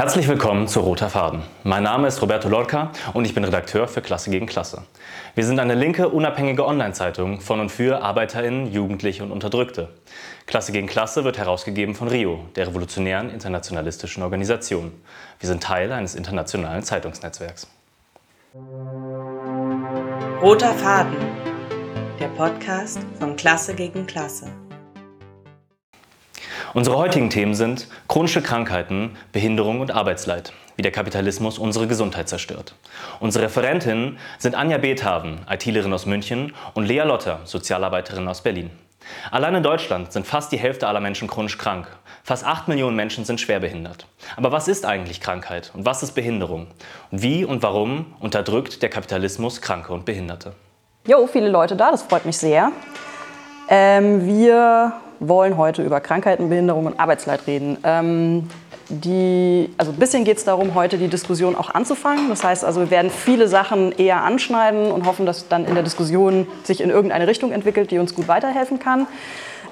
Herzlich willkommen zu Roter Faden. Mein Name ist Roberto Lorca und ich bin Redakteur für Klasse gegen Klasse. Wir sind eine linke, unabhängige Online-Zeitung von und für ArbeiterInnen, Jugendliche und Unterdrückte. Klasse gegen Klasse wird herausgegeben von RIO, der revolutionären internationalistischen Organisation. Wir sind Teil eines internationalen Zeitungsnetzwerks. Roter Faden, der Podcast von Klasse gegen Klasse. Unsere heutigen Themen sind chronische Krankheiten, Behinderung und Arbeitsleid, wie der Kapitalismus unsere Gesundheit zerstört. Unsere Referentinnen sind Anja Beethaven, ITlerin aus München, und Lea Lotter, Sozialarbeiterin aus Berlin. Allein in Deutschland sind fast die Hälfte aller Menschen chronisch krank. Fast 8 Millionen Menschen sind schwerbehindert. Aber was ist eigentlich Krankheit und was ist Behinderung? Und wie und warum unterdrückt der Kapitalismus Kranke und Behinderte? Jo, viele Leute da, das freut mich sehr. Ähm, wir wollen heute über Krankheiten, Behinderung und Arbeitsleid reden. Ähm, die, also ein bisschen geht es darum, heute die Diskussion auch anzufangen. Das heißt also, wir werden viele Sachen eher anschneiden und hoffen, dass dann in der Diskussion sich in irgendeine Richtung entwickelt, die uns gut weiterhelfen kann.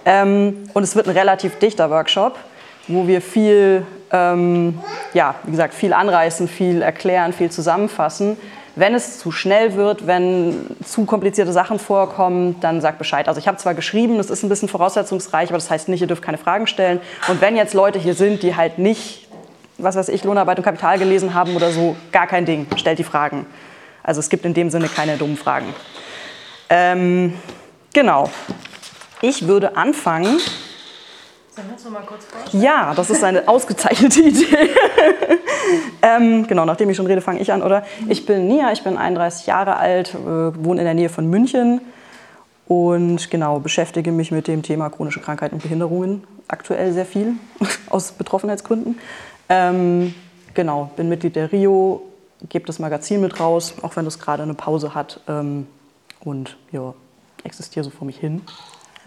Ähm, und es wird ein relativ dichter Workshop, wo wir viel, ähm, ja, wie gesagt, viel anreißen, viel erklären, viel zusammenfassen. Wenn es zu schnell wird, wenn zu komplizierte Sachen vorkommen, dann sagt Bescheid. Also ich habe zwar geschrieben, das ist ein bisschen voraussetzungsreich, aber das heißt nicht, ihr dürft keine Fragen stellen. Und wenn jetzt Leute hier sind, die halt nicht, was weiß ich, Lohnarbeit und Kapital gelesen haben oder so, gar kein Ding, stellt die Fragen. Also es gibt in dem Sinne keine dummen Fragen. Ähm, genau. Ich würde anfangen Ja, das ist eine ausgezeichnete Idee. ähm, genau, nachdem ich schon rede, fange ich an, oder? Ich bin Nia, ich bin 31 Jahre alt, äh, wohne in der Nähe von München und genau, beschäftige mich mit dem Thema chronische Krankheiten und Behinderungen aktuell sehr viel, aus Betroffenheitsgründen. Ähm, genau, bin Mitglied der RIO, gebe das Magazin mit raus, auch wenn das gerade eine Pause hat ähm, und ja, existiere so vor mich hin.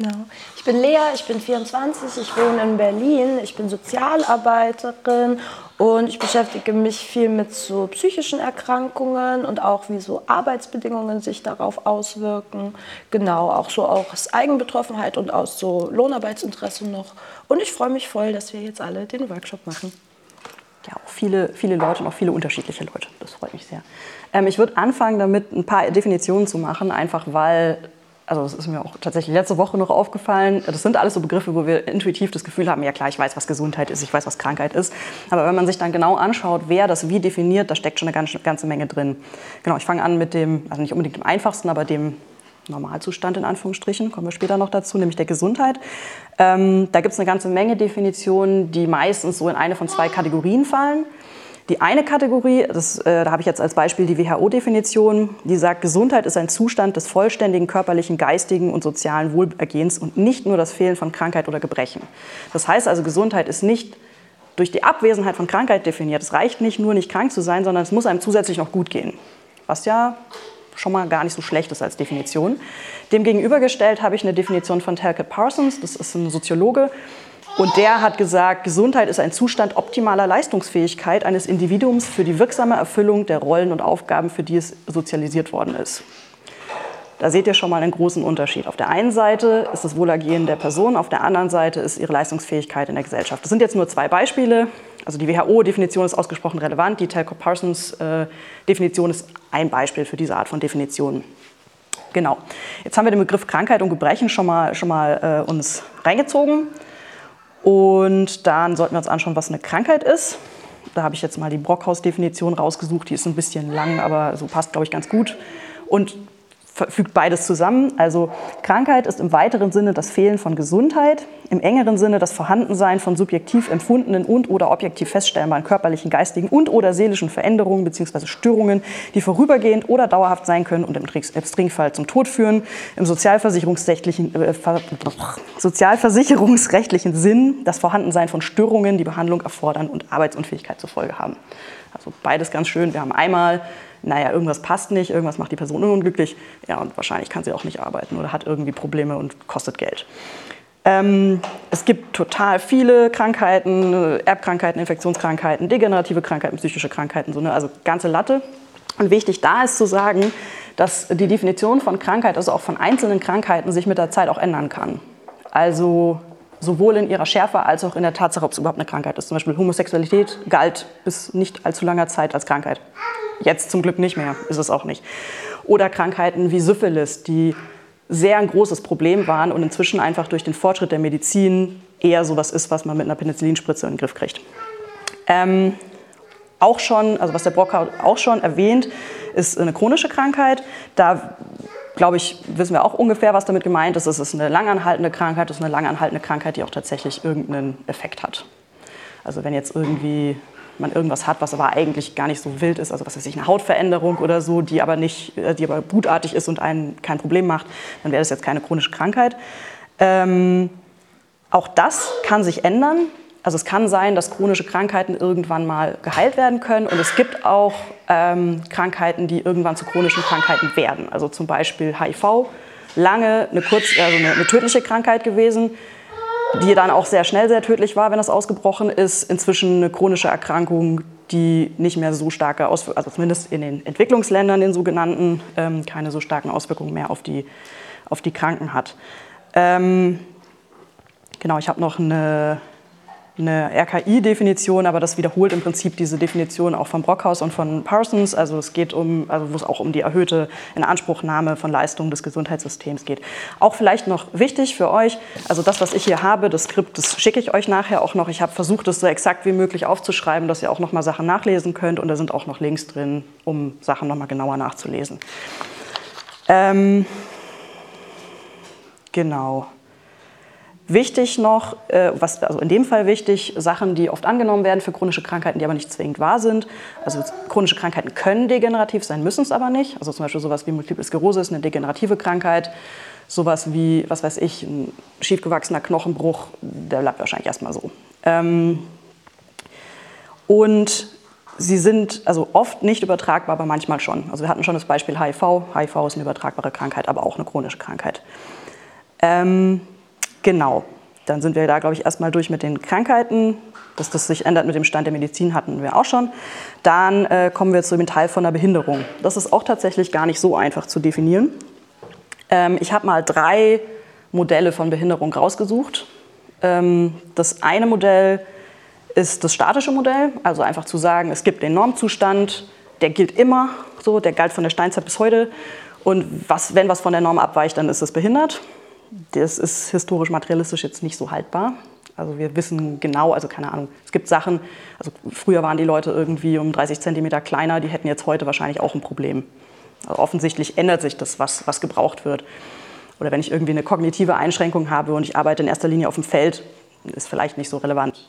Genau. Ich bin Lea, ich bin 24, ich wohne in Berlin, ich bin Sozialarbeiterin und ich beschäftige mich viel mit so psychischen Erkrankungen und auch wie so Arbeitsbedingungen sich darauf auswirken. Genau, auch so aus Eigenbetroffenheit und aus so Lohnarbeitsinteresse noch. Und ich freue mich voll, dass wir jetzt alle den Workshop machen. ja, auch viele, viele Leute und auch viele unterschiedliche Leute. Das freut mich sehr. Ähm, ich würde anfangen, damit ein paar Definitionen zu machen, einfach weil, also das ist mir auch tatsächlich letzte Woche noch aufgefallen, das sind alles so Begriffe, wo wir intuitiv das Gefühl haben, ja klar, ich weiß, was Gesundheit ist, ich weiß, was Krankheit ist. Aber wenn man sich dann genau anschaut, wer das wie definiert, da steckt schon eine ganze, ganze Menge drin. Genau, ich fange an mit dem, also nicht unbedingt dem einfachsten, aber dem Normalzustand in Anführungsstrichen, kommen wir später noch dazu, nämlich der Gesundheit. Ähm, da gibt es eine ganze Menge Definitionen, die meistens so in eine von zwei Kategorien fallen. Die eine Kategorie, das, äh, da habe ich jetzt als Beispiel die WHO-Definition, die sagt, Gesundheit ist ein Zustand des vollständigen körperlichen, geistigen und sozialen Wohlergehens und nicht nur das Fehlen von Krankheit oder Gebrechen. Das heißt also, Gesundheit ist nicht durch die Abwesenheit von Krankheit definiert. Es reicht nicht nur, nicht krank zu sein, sondern es muss einem zusätzlich noch gut gehen. Was ja schon mal gar nicht so schlecht ist als Definition. Dem gegenübergestellt habe ich eine Definition von Talcott Parsons, das ist ein Soziologe, und der hat gesagt, Gesundheit ist ein Zustand optimaler Leistungsfähigkeit eines Individuums für die wirksame Erfüllung der Rollen und Aufgaben, für die es sozialisiert worden ist. Da seht ihr schon mal einen großen Unterschied. Auf der einen Seite ist das Wohlergehen der Person, auf der anderen Seite ist ihre Leistungsfähigkeit in der Gesellschaft. Das sind jetzt nur zwei Beispiele. Also die WHO-Definition ist ausgesprochen relevant, die Telco Parsons-Definition ist ein Beispiel für diese Art von Definition. Genau. Jetzt haben wir den Begriff Krankheit und Gebrechen schon mal, schon mal äh, uns reingezogen. Und dann sollten wir uns anschauen, was eine Krankheit ist. Da habe ich jetzt mal die Brockhaus-Definition rausgesucht. Die ist ein bisschen lang, aber so passt, glaube ich, ganz gut. Und fügt beides zusammen. Also Krankheit ist im weiteren Sinne das Fehlen von Gesundheit, im engeren Sinne das Vorhandensein von subjektiv empfundenen und oder objektiv feststellbaren körperlichen, geistigen und oder seelischen Veränderungen bzw. Störungen, die vorübergehend oder dauerhaft sein können und im Extremfall zum Tod führen. Im sozialversicherungsrechtlichen, äh, sozialversicherungsrechtlichen Sinn das Vorhandensein von Störungen, die Behandlung erfordern und Arbeitsunfähigkeit zur Folge haben. Also beides ganz schön. Wir haben einmal naja, irgendwas passt nicht, irgendwas macht die Person unglücklich, ja, und wahrscheinlich kann sie auch nicht arbeiten oder hat irgendwie Probleme und kostet Geld. Ähm, es gibt total viele Krankheiten, Erbkrankheiten, Infektionskrankheiten, degenerative Krankheiten, psychische Krankheiten, so eine also ganze Latte. Und wichtig da ist zu sagen, dass die Definition von Krankheit, also auch von einzelnen Krankheiten, sich mit der Zeit auch ändern kann. Also sowohl in ihrer Schärfe als auch in der Tatsache, ob es überhaupt eine Krankheit ist. Zum Beispiel Homosexualität galt bis nicht allzu langer Zeit als Krankheit. Jetzt zum Glück nicht mehr, ist es auch nicht. Oder Krankheiten wie Syphilis, die sehr ein großes Problem waren und inzwischen einfach durch den Fortschritt der Medizin eher sowas ist, was man mit einer Penicillinspritze in den Griff kriegt. Ähm, auch schon, also was der Brockhaus auch schon erwähnt, ist eine chronische Krankheit. Da glaube ich, wissen wir auch ungefähr, was damit gemeint ist. Es ist eine langanhaltende Krankheit, es ist eine langanhaltende Krankheit, die auch tatsächlich irgendeinen Effekt hat. Also wenn jetzt irgendwie man irgendwas hat, was aber eigentlich gar nicht so wild ist, also was weiß ich, eine Hautveränderung oder so, die aber nicht, äh, die aber gutartig ist und einen kein Problem macht, dann wäre das jetzt keine chronische Krankheit. Ähm, auch das kann sich ändern. Also es kann sein, dass chronische Krankheiten irgendwann mal geheilt werden können und es gibt auch ähm, Krankheiten, die irgendwann zu chronischen Krankheiten werden. Also zum Beispiel HIV, lange eine, kurz, also eine, eine tödliche Krankheit gewesen, die dann auch sehr schnell sehr tödlich war, wenn das ausgebrochen ist. Inzwischen eine chronische Erkrankung, die nicht mehr so starke Auswirkungen, also zumindest in den Entwicklungsländern, den sogenannten, ähm, keine so starken Auswirkungen mehr auf die, auf die Kranken hat. Ähm, genau, ich habe noch eine eine RKI-Definition, aber das wiederholt im Prinzip diese Definition auch von Brockhaus und von Parsons. Also es geht um, also wo es auch um die erhöhte Inanspruchnahme von Leistungen des Gesundheitssystems geht. Auch vielleicht noch wichtig für euch, also das, was ich hier habe, das Skript, das schicke ich euch nachher auch noch. Ich habe versucht, das so exakt wie möglich aufzuschreiben, dass ihr auch noch mal Sachen nachlesen könnt und da sind auch noch Links drin, um Sachen noch mal genauer nachzulesen. Ähm, genau. Wichtig noch, äh, was, also in dem Fall wichtig, Sachen, die oft angenommen werden für chronische Krankheiten, die aber nicht zwingend wahr sind. Also chronische Krankheiten können degenerativ sein, müssen es aber nicht. Also zum Beispiel sowas wie Multiple Sklerose ist eine degenerative Krankheit. Sowas wie, was weiß ich, ein schiefgewachsener Knochenbruch, der bleibt wahrscheinlich erstmal so. Ähm, und sie sind also oft nicht übertragbar, aber manchmal schon. Also wir hatten schon das Beispiel HIV. HIV ist eine übertragbare Krankheit, aber auch eine chronische Krankheit. Ähm, Genau. Dann sind wir da, glaube ich, erstmal durch mit den Krankheiten. Dass das sich ändert mit dem Stand der Medizin hatten wir auch schon. Dann äh, kommen wir zu dem Teil von der Behinderung. Das ist auch tatsächlich gar nicht so einfach zu definieren. Ähm, ich habe mal drei Modelle von Behinderung rausgesucht. Ähm, das eine Modell ist das statische Modell, also einfach zu sagen, es gibt den Normzustand, der gilt immer so, der galt von der Steinzeit bis heute. Und was, wenn was von der Norm abweicht, dann ist es behindert das ist historisch materialistisch jetzt nicht so haltbar. Also wir wissen genau, also keine Ahnung, es gibt Sachen, also früher waren die Leute irgendwie um 30 Zentimeter kleiner, die hätten jetzt heute wahrscheinlich auch ein Problem. Also offensichtlich ändert sich das, was, was gebraucht wird. Oder wenn ich irgendwie eine kognitive Einschränkung habe und ich arbeite in erster Linie auf dem Feld, ist vielleicht nicht so relevant.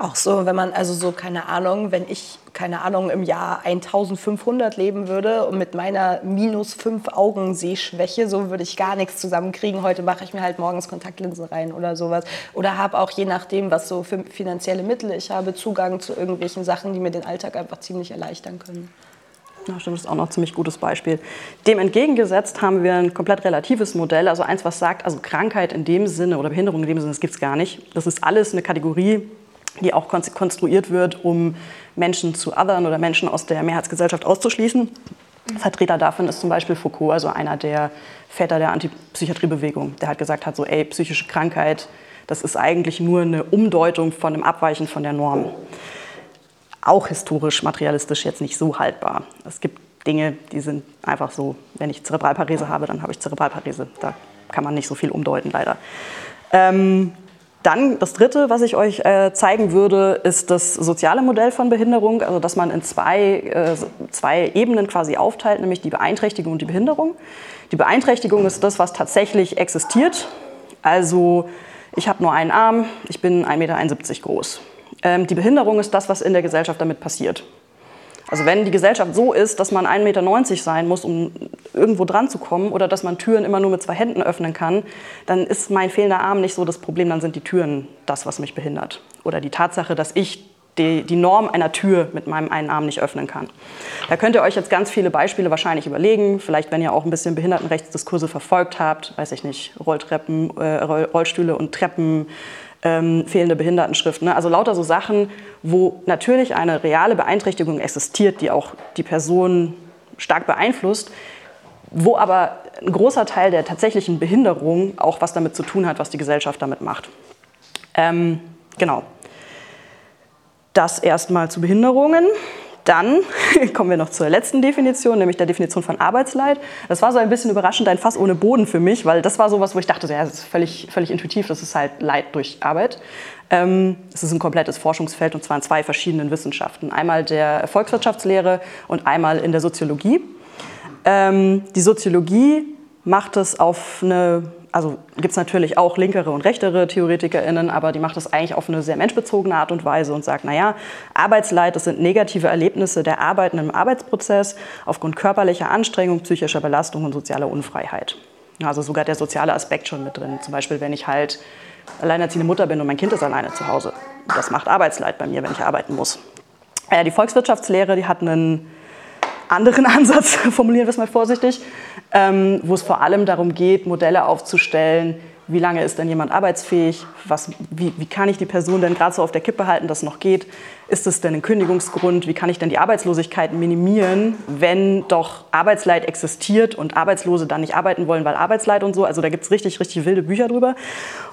Auch so, wenn man also so, keine Ahnung, wenn ich, keine Ahnung, im Jahr 1500 leben würde und mit meiner minus 5 Augen Sehschwäche, so würde ich gar nichts zusammenkriegen. Heute mache ich mir halt morgens Kontaktlinse rein oder sowas. Oder habe auch je nachdem, was so für finanzielle Mittel ich habe, Zugang zu irgendwelchen Sachen, die mir den Alltag einfach ziemlich erleichtern können. Ja, stimmt, das ist auch noch ein ziemlich gutes Beispiel. Dem entgegengesetzt haben wir ein komplett relatives Modell, also eins, was sagt, also Krankheit in dem Sinne oder Behinderung in dem Sinne, das gibt es gar nicht. Das ist alles eine Kategorie, die auch konstruiert wird, um Menschen zu othern oder Menschen aus der Mehrheitsgesellschaft auszuschließen. Vertreter davon ist zum Beispiel Foucault, also einer der Väter der Antipsychiatriebewegung. Der hat gesagt hat, so, ey, psychische Krankheit, das ist eigentlich nur eine Umdeutung von einem Abweichen von der Norm. Auch historisch, materialistisch jetzt nicht so haltbar. Es gibt Dinge, die sind einfach so, wenn ich Zerebralparese habe, dann habe ich Zerebralparese. Da kann man nicht so viel umdeuten, leider. Ähm, dann das Dritte, was ich euch äh, zeigen würde, ist das soziale Modell von Behinderung, also dass man in zwei, äh, zwei Ebenen quasi aufteilt, nämlich die Beeinträchtigung und die Behinderung. Die Beeinträchtigung ist das, was tatsächlich existiert. Also ich habe nur einen Arm, ich bin 1,71 Meter groß. Ähm, die Behinderung ist das, was in der Gesellschaft damit passiert. Also wenn die Gesellschaft so ist, dass man 1,90 Meter sein muss, um irgendwo dran zu kommen, oder dass man Türen immer nur mit zwei Händen öffnen kann, dann ist mein fehlender Arm nicht so das Problem, dann sind die Türen das, was mich behindert. Oder die Tatsache, dass ich die, die Norm einer Tür mit meinem einen Arm nicht öffnen kann. Da könnt ihr euch jetzt ganz viele Beispiele wahrscheinlich überlegen. Vielleicht, wenn ihr auch ein bisschen Behindertenrechtsdiskurse verfolgt habt, weiß ich nicht, Rolltreppen, äh, Rollstühle und Treppen, ähm, fehlende Behindertenschrift. Ne? Also lauter so Sachen, wo natürlich eine reale Beeinträchtigung existiert, die auch die Person stark beeinflusst, wo aber ein großer Teil der tatsächlichen Behinderung auch was damit zu tun hat, was die Gesellschaft damit macht. Ähm, genau. Das erstmal zu Behinderungen. Dann kommen wir noch zur letzten Definition, nämlich der Definition von Arbeitsleid. Das war so ein bisschen überraschend, ein Fass ohne Boden für mich, weil das war so was, wo ich dachte, ja, das ist völlig, völlig intuitiv, das ist halt Leid durch Arbeit. Ähm, es ist ein komplettes Forschungsfeld und zwar in zwei verschiedenen Wissenschaften. Einmal der Volkswirtschaftslehre und einmal in der Soziologie. Ähm, die Soziologie macht es auf eine also gibt es natürlich auch linkere und rechtere TheoretikerInnen, aber die macht das eigentlich auf eine sehr menschbezogene Art und Weise und sagt, naja, Arbeitsleid, das sind negative Erlebnisse der Arbeitenden im Arbeitsprozess aufgrund körperlicher Anstrengung, psychischer Belastung und sozialer Unfreiheit. Also sogar der soziale Aspekt schon mit drin. Zum Beispiel, wenn ich halt alleinerziehende Mutter bin und mein Kind ist alleine zu Hause. Das macht Arbeitsleid bei mir, wenn ich arbeiten muss. Ja, die Volkswirtschaftslehre, die hat einen anderen Ansatz, formulieren wir es mal vorsichtig, ähm, wo es vor allem darum geht, Modelle aufzustellen, wie lange ist denn jemand arbeitsfähig, was, wie, wie kann ich die Person denn gerade so auf der Kippe halten, dass es noch geht, ist es denn ein Kündigungsgrund, wie kann ich denn die Arbeitslosigkeit minimieren, wenn doch Arbeitsleid existiert und Arbeitslose dann nicht arbeiten wollen, weil Arbeitsleid und so, also da gibt es richtig, richtig wilde Bücher drüber.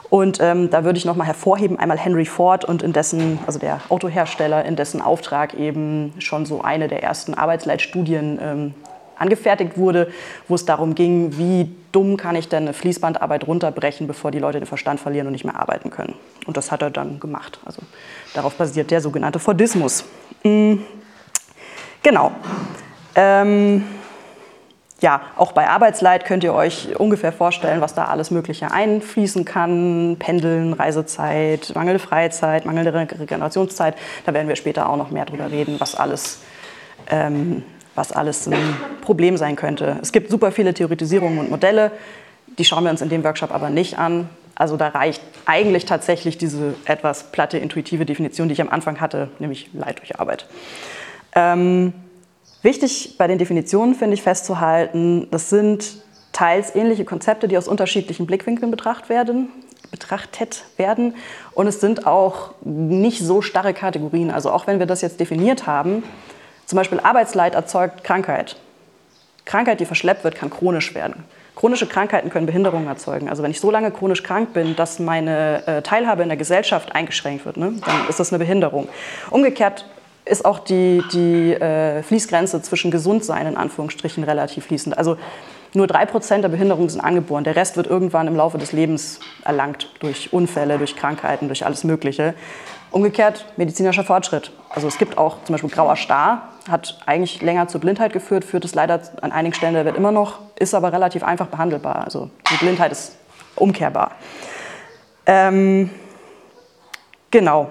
Und ähm, da würde ich nochmal hervorheben, einmal Henry Ford und in dessen, also der Autohersteller, in dessen Auftrag eben schon so eine der ersten Arbeitsleitstudien ähm, angefertigt wurde, wo es darum ging, wie dumm kann ich denn eine Fließbandarbeit runterbrechen, bevor die Leute den Verstand verlieren und nicht mehr arbeiten können. Und das hat er dann gemacht. Also darauf basiert der sogenannte Fordismus. Mhm. Genau. Ähm, ja, auch bei Arbeitsleid könnt ihr euch ungefähr vorstellen, was da alles Mögliche einfließen kann. Pendeln, Reisezeit, mangelnde Freizeit, mangelnde Regenerationszeit. Da werden wir später auch noch mehr drüber reden, was alles, ähm, was alles ein Problem sein könnte. Es gibt super viele Theoretisierungen und Modelle. Die schauen wir uns in dem Workshop aber nicht an. Also da reicht eigentlich tatsächlich diese etwas platte, intuitive Definition, die ich am Anfang hatte, nämlich Leid durch Arbeit. Ähm, Wichtig bei den Definitionen finde ich festzuhalten, das sind teils ähnliche Konzepte, die aus unterschiedlichen Blickwinkeln betrachtet werden, betrachtet werden. Und es sind auch nicht so starre Kategorien. Also auch wenn wir das jetzt definiert haben, zum Beispiel Arbeitsleid erzeugt Krankheit. Krankheit, die verschleppt wird, kann chronisch werden. Chronische Krankheiten können Behinderungen erzeugen. Also wenn ich so lange chronisch krank bin, dass meine äh, Teilhabe in der Gesellschaft eingeschränkt wird, ne, dann ist das eine Behinderung. Umgekehrt ist auch die, die äh, Fließgrenze zwischen Gesundsein in Anführungsstrichen relativ fließend. Also nur drei Prozent der Behinderungen sind angeboren. Der Rest wird irgendwann im Laufe des Lebens erlangt durch Unfälle, durch Krankheiten, durch alles Mögliche. Umgekehrt medizinischer Fortschritt. Also es gibt auch zum Beispiel grauer Star, hat eigentlich länger zur Blindheit geführt, führt es leider an einigen Stellen der Welt immer noch, ist aber relativ einfach behandelbar. Also die Blindheit ist umkehrbar. Ähm, genau,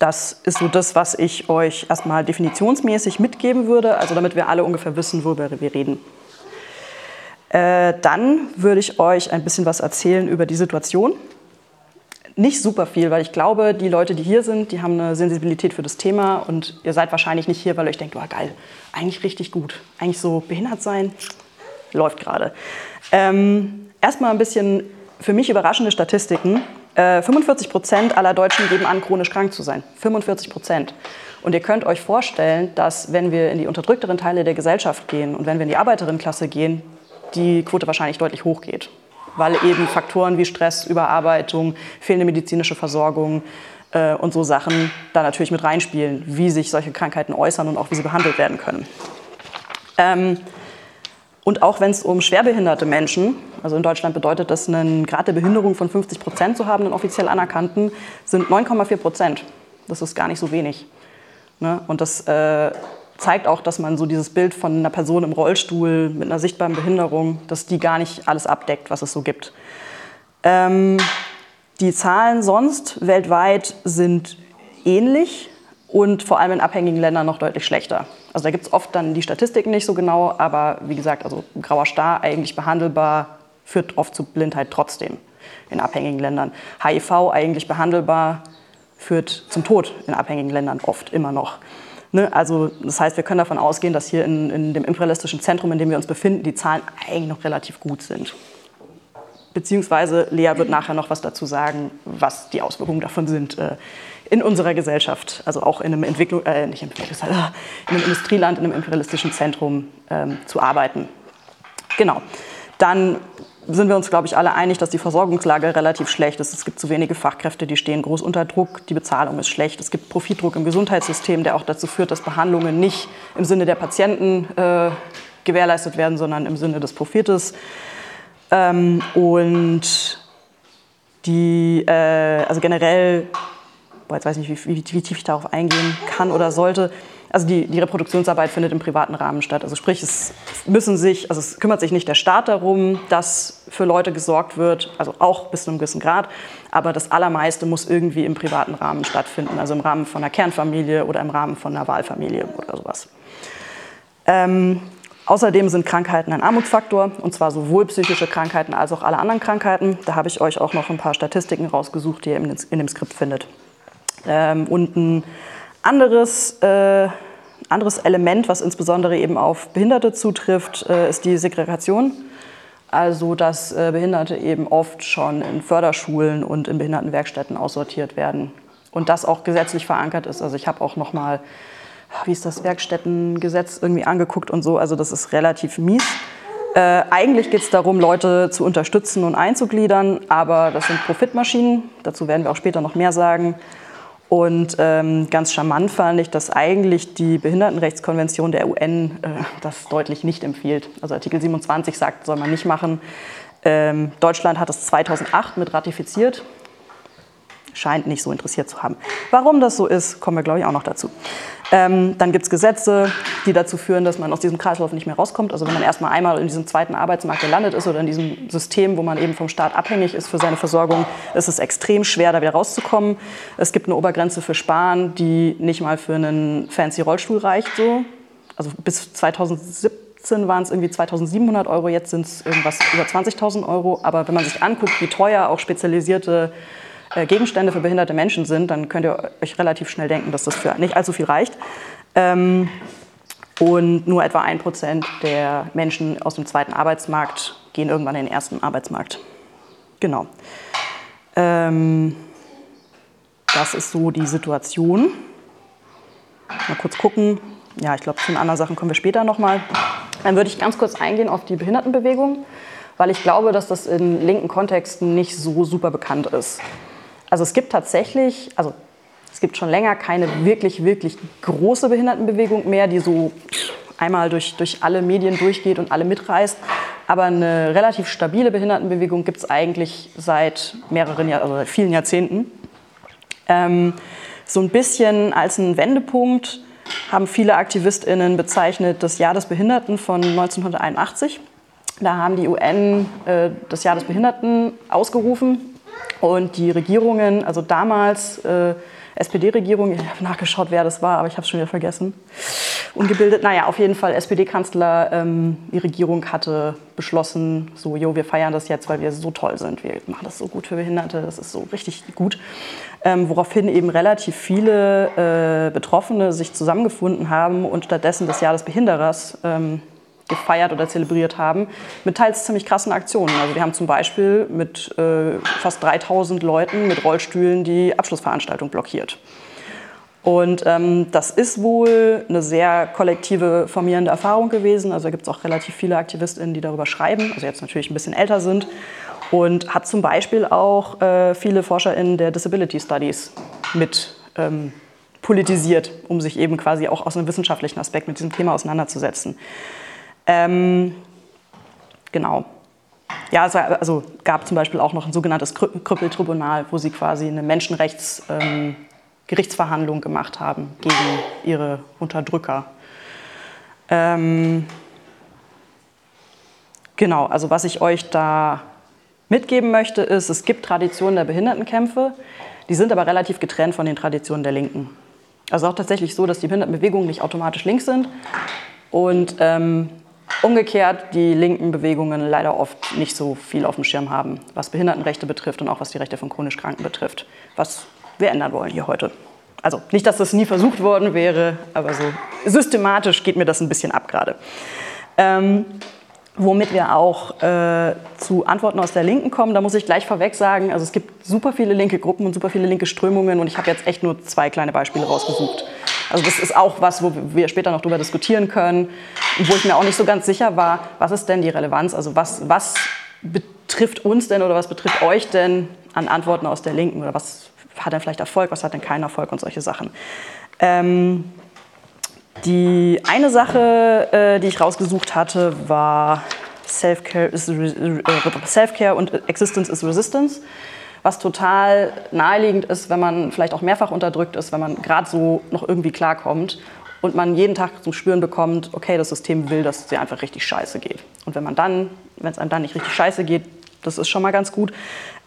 das ist so das, was ich euch erstmal definitionsmäßig mitgeben würde, also damit wir alle ungefähr wissen, worüber wir reden. Äh, dann würde ich euch ein bisschen was erzählen über die Situation. Nicht super viel, weil ich glaube, die Leute, die hier sind, die haben eine Sensibilität für das Thema und ihr seid wahrscheinlich nicht hier, weil ihr euch denkt, oh geil, eigentlich richtig gut. Eigentlich so behindert sein, läuft gerade. Ähm, erstmal ein bisschen für mich überraschende Statistiken. 45 äh, Prozent aller Deutschen geben an, chronisch krank zu sein. 45 Prozent. Und ihr könnt euch vorstellen, dass wenn wir in die unterdrückteren Teile der Gesellschaft gehen und wenn wir in die Arbeiterinnenklasse gehen, die Quote wahrscheinlich deutlich hochgeht. Weil eben Faktoren wie Stress, Überarbeitung, fehlende medizinische Versorgung äh, und so Sachen da natürlich mit reinspielen, wie sich solche Krankheiten äußern und auch wie sie behandelt werden können. Ähm, und auch wenn es um schwerbehinderte Menschen, also in Deutschland bedeutet das einen Grad der Behinderung von 50 Prozent zu haben, einen offiziell anerkannten, sind 9,4 Prozent. Das ist gar nicht so wenig. Ne? Und das äh, zeigt auch, dass man so dieses Bild von einer Person im Rollstuhl mit einer sichtbaren Behinderung, dass die gar nicht alles abdeckt, was es so gibt. Ähm, die Zahlen sonst weltweit sind ähnlich und vor allem in abhängigen Ländern noch deutlich schlechter. Also da gibt es oft dann die Statistiken nicht so genau, aber wie gesagt, also grauer Star eigentlich behandelbar, führt oft zu Blindheit trotzdem in abhängigen Ländern. HIV eigentlich behandelbar, führt zum Tod in abhängigen Ländern oft immer noch. Ne? Also das heißt, wir können davon ausgehen, dass hier in, in dem imperialistischen Zentrum, in dem wir uns befinden, die Zahlen eigentlich noch relativ gut sind. Beziehungsweise Lea wird nachher noch was dazu sagen, was die Auswirkungen davon sind äh, in unserer Gesellschaft, also auch in einem Entwicklung, äh, nicht äh, in einem Industrieland, in einem imperialistischen Zentrum ähm, zu arbeiten. Genau. Dann sind wir uns, glaube ich, alle einig, dass die Versorgungslage relativ schlecht ist. Es gibt zu wenige Fachkräfte, die stehen groß unter Druck, die Bezahlung ist schlecht. Es gibt Profitdruck im Gesundheitssystem, der auch dazu führt, dass Behandlungen nicht im Sinne der Patienten äh, gewährleistet werden, sondern im Sinne des Profites. Ähm, und die, äh, also generell, boah, jetzt weiß ich nicht, wie, wie, wie tief ich darauf eingehen kann oder sollte, also die, die, Reproduktionsarbeit findet im privaten Rahmen statt. Also sprich, es müssen sich, also es kümmert sich nicht der Staat darum, dass für Leute gesorgt wird, also auch bis zu einem gewissen Grad, aber das Allermeiste muss irgendwie im privaten Rahmen stattfinden, also im Rahmen von einer Kernfamilie oder im Rahmen von einer Wahlfamilie oder sowas. Ähm, außerdem sind Krankheiten ein Armutsfaktor, und zwar sowohl psychische Krankheiten als auch alle anderen Krankheiten. Da habe ich euch auch noch ein paar Statistiken rausgesucht, die ihr in dem Skript findet. Ähm, und ein anderes, äh, anderes Element, was insbesondere eben auf Behinderte zutrifft, äh, ist die Segregation. Also, dass äh, Behinderte eben oft schon in Förderschulen und in Behindertenwerkstätten aussortiert werden. Und das auch gesetzlich verankert ist. Also, ich habe auch noch mal, wie ist das Werkstättengesetz irgendwie angeguckt und so. Also, das ist relativ mies. Äh, eigentlich geht es darum, Leute zu unterstützen und einzugliedern, aber das sind Profitmaschinen. Dazu werden wir auch später noch mehr sagen. Und ähm, ganz charmant fand ich, dass eigentlich die Behindertenrechtskonvention der UN äh, das deutlich nicht empfiehlt. Also Artikel 27 sagt, soll man nicht machen. Ähm, Deutschland hat es 2008 mit ratifiziert scheint nicht so interessiert zu haben. Warum das so ist, kommen wir, glaube ich, auch noch dazu. Ähm, dann gibt es Gesetze, die dazu führen, dass man aus diesem Kreislauf nicht mehr rauskommt. Also wenn man erstmal einmal in diesem zweiten Arbeitsmarkt gelandet ist oder in diesem System, wo man eben vom Staat abhängig ist für seine Versorgung, ist es extrem schwer, da wieder rauszukommen. Es gibt eine Obergrenze für Sparen, die nicht mal für einen fancy Rollstuhl reicht. So. Also bis 2017 waren es irgendwie 2700 Euro, jetzt sind es irgendwas über 20.000 Euro. Aber wenn man sich anguckt, wie teuer auch spezialisierte äh, Gegenstände für behinderte Menschen sind, dann könnt ihr euch relativ schnell denken, dass das für nicht allzu viel reicht. Ähm, und nur etwa ein Prozent der Menschen aus dem zweiten Arbeitsmarkt gehen irgendwann in den ersten Arbeitsmarkt. Genau. Ähm, das ist so die Situation. Mal kurz gucken. Ja, ich glaube, zu den anderen Sachen kommen wir später nochmal. Dann würde ich ganz kurz eingehen auf die Behindertenbewegung, weil ich glaube, dass das in linken Kontexten nicht so super bekannt ist. Also es gibt tatsächlich, also es gibt schon länger keine wirklich, wirklich große Behindertenbewegung mehr, die so einmal durch, durch alle Medien durchgeht und alle mitreißt. Aber eine relativ stabile Behindertenbewegung gibt es eigentlich seit mehreren Jahr, also seit vielen Jahrzehnten. Ähm, so ein bisschen als einen Wendepunkt haben viele AktivistInnen bezeichnet das Jahr des Behinderten von 1981. Da haben die UN äh, das Jahr des Behinderten ausgerufen und die Regierungen, also damals äh, SPD-Regierung, ich habe nachgeschaut, wer das war, aber ich habe es schon wieder vergessen. Ungebildet, naja, auf jeden Fall SPD-Kanzler, ähm, die Regierung hatte beschlossen, so, jo, wir feiern das jetzt, weil wir so toll sind, wir machen das so gut für Behinderte, das ist so richtig gut. Ähm, woraufhin eben relativ viele äh, Betroffene sich zusammengefunden haben und stattdessen das Jahr des Behinderers ähm, gefeiert oder zelebriert haben, mit teils ziemlich krassen Aktionen. Also wir haben zum Beispiel mit äh, fast 3000 Leuten mit Rollstühlen die Abschlussveranstaltung blockiert. Und ähm, das ist wohl eine sehr kollektive formierende Erfahrung gewesen. Also da gibt es auch relativ viele AktivistInnen, die darüber schreiben, also jetzt natürlich ein bisschen älter sind. Und hat zum Beispiel auch äh, viele ForscherInnen der Disability Studies mit ähm, politisiert, um sich eben quasi auch aus einem wissenschaftlichen Aspekt mit diesem Thema auseinanderzusetzen. Ähm, genau. Ja, es also gab zum Beispiel auch noch ein sogenanntes Krüppeltribunal, wo sie quasi eine Menschenrechtsgerichtsverhandlung ähm, gemacht haben gegen ihre Unterdrücker. Ähm, genau, also was ich euch da mitgeben möchte, ist, es gibt Traditionen der Behindertenkämpfe, die sind aber relativ getrennt von den Traditionen der Linken. Also auch tatsächlich so, dass die Behindertenbewegungen nicht automatisch links sind und ähm, Umgekehrt die linken Bewegungen leider oft nicht so viel auf dem Schirm haben, was Behindertenrechte betrifft und auch was die Rechte von chronisch Kranken betrifft, was wir ändern wollen hier heute. Also nicht, dass das nie versucht worden wäre, aber so systematisch geht mir das ein bisschen ab gerade. Ähm, womit wir auch äh, zu Antworten aus der Linken kommen, da muss ich gleich vorweg sagen, also es gibt super viele linke Gruppen und super viele linke Strömungen und ich habe jetzt echt nur zwei kleine Beispiele rausgesucht. Also das ist auch was, wo wir später noch darüber diskutieren können, wo ich mir auch nicht so ganz sicher war, was ist denn die Relevanz, also was, was trifft uns denn oder was betrifft euch denn an Antworten aus der Linken? Oder was hat denn vielleicht Erfolg, was hat denn keinen Erfolg und solche Sachen. Ähm, die eine Sache, äh, die ich rausgesucht hatte, war Self-Care Self und Existence is Resistance, was total naheliegend ist, wenn man vielleicht auch mehrfach unterdrückt ist, wenn man gerade so noch irgendwie klarkommt und man jeden Tag zum Spüren bekommt, okay, das System will, dass es dir einfach richtig scheiße geht. Und wenn man dann, wenn es einem dann nicht richtig scheiße geht, das ist schon mal ganz gut.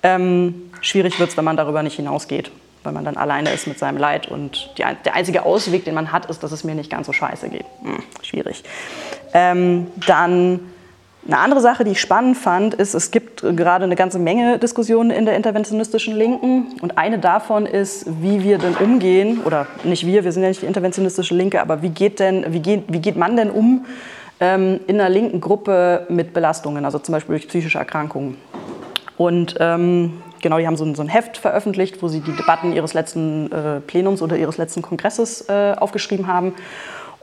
Ähm, schwierig wird es, wenn man darüber nicht hinausgeht, weil man dann alleine ist mit seinem Leid und die, der einzige Ausweg, den man hat, ist, dass es mir nicht ganz so scheiße geht. Hm, schwierig. Ähm, dann eine andere Sache, die ich spannend fand, ist, es gibt gerade eine ganze Menge Diskussionen in der interventionistischen Linken. Und eine davon ist, wie wir denn umgehen, oder nicht wir, wir sind ja nicht die interventionistische Linke, aber wie geht, denn, wie geht, wie geht man denn um ähm, in einer linken Gruppe mit Belastungen, also zum Beispiel durch psychische Erkrankungen? Und ähm, genau, die haben so ein, so ein, Heft veröffentlicht, wo sie die Debatten ihres letzten äh, Plenums oder ihres letzten Kongresses äh, aufgeschrieben haben.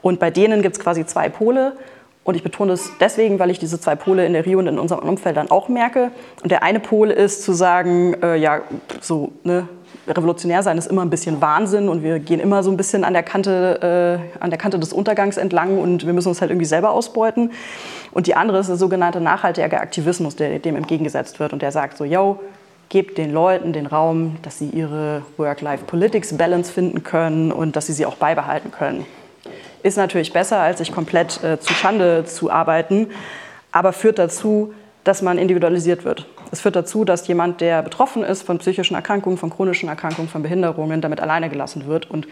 Und bei denen gibt es quasi zwei Pole. Und ich betone es deswegen, weil ich diese zwei Pole in der Rio und in unserem Umfeld dann auch merke. Und der eine Pol ist zu sagen, äh, ja, so, ne, revolutionär sein ist immer ein bisschen Wahnsinn und wir gehen immer so ein bisschen an der Kante, äh, an der Kante des Untergangs entlang und wir müssen uns halt irgendwie selber ausbeuten. Und die andere ist der sogenannte nachhaltige Aktivismus, der dem entgegengesetzt wird und der sagt so, yo, gebt den Leuten den Raum, dass sie ihre Work-Life-Politics-Balance finden können und dass sie sie auch beibehalten können ist natürlich besser, als sich komplett äh, zu Schande zu arbeiten, aber führt dazu, dass man individualisiert wird. Es führt dazu, dass jemand, der betroffen ist von psychischen Erkrankungen, von chronischen Erkrankungen, von Behinderungen, damit alleine gelassen wird. Und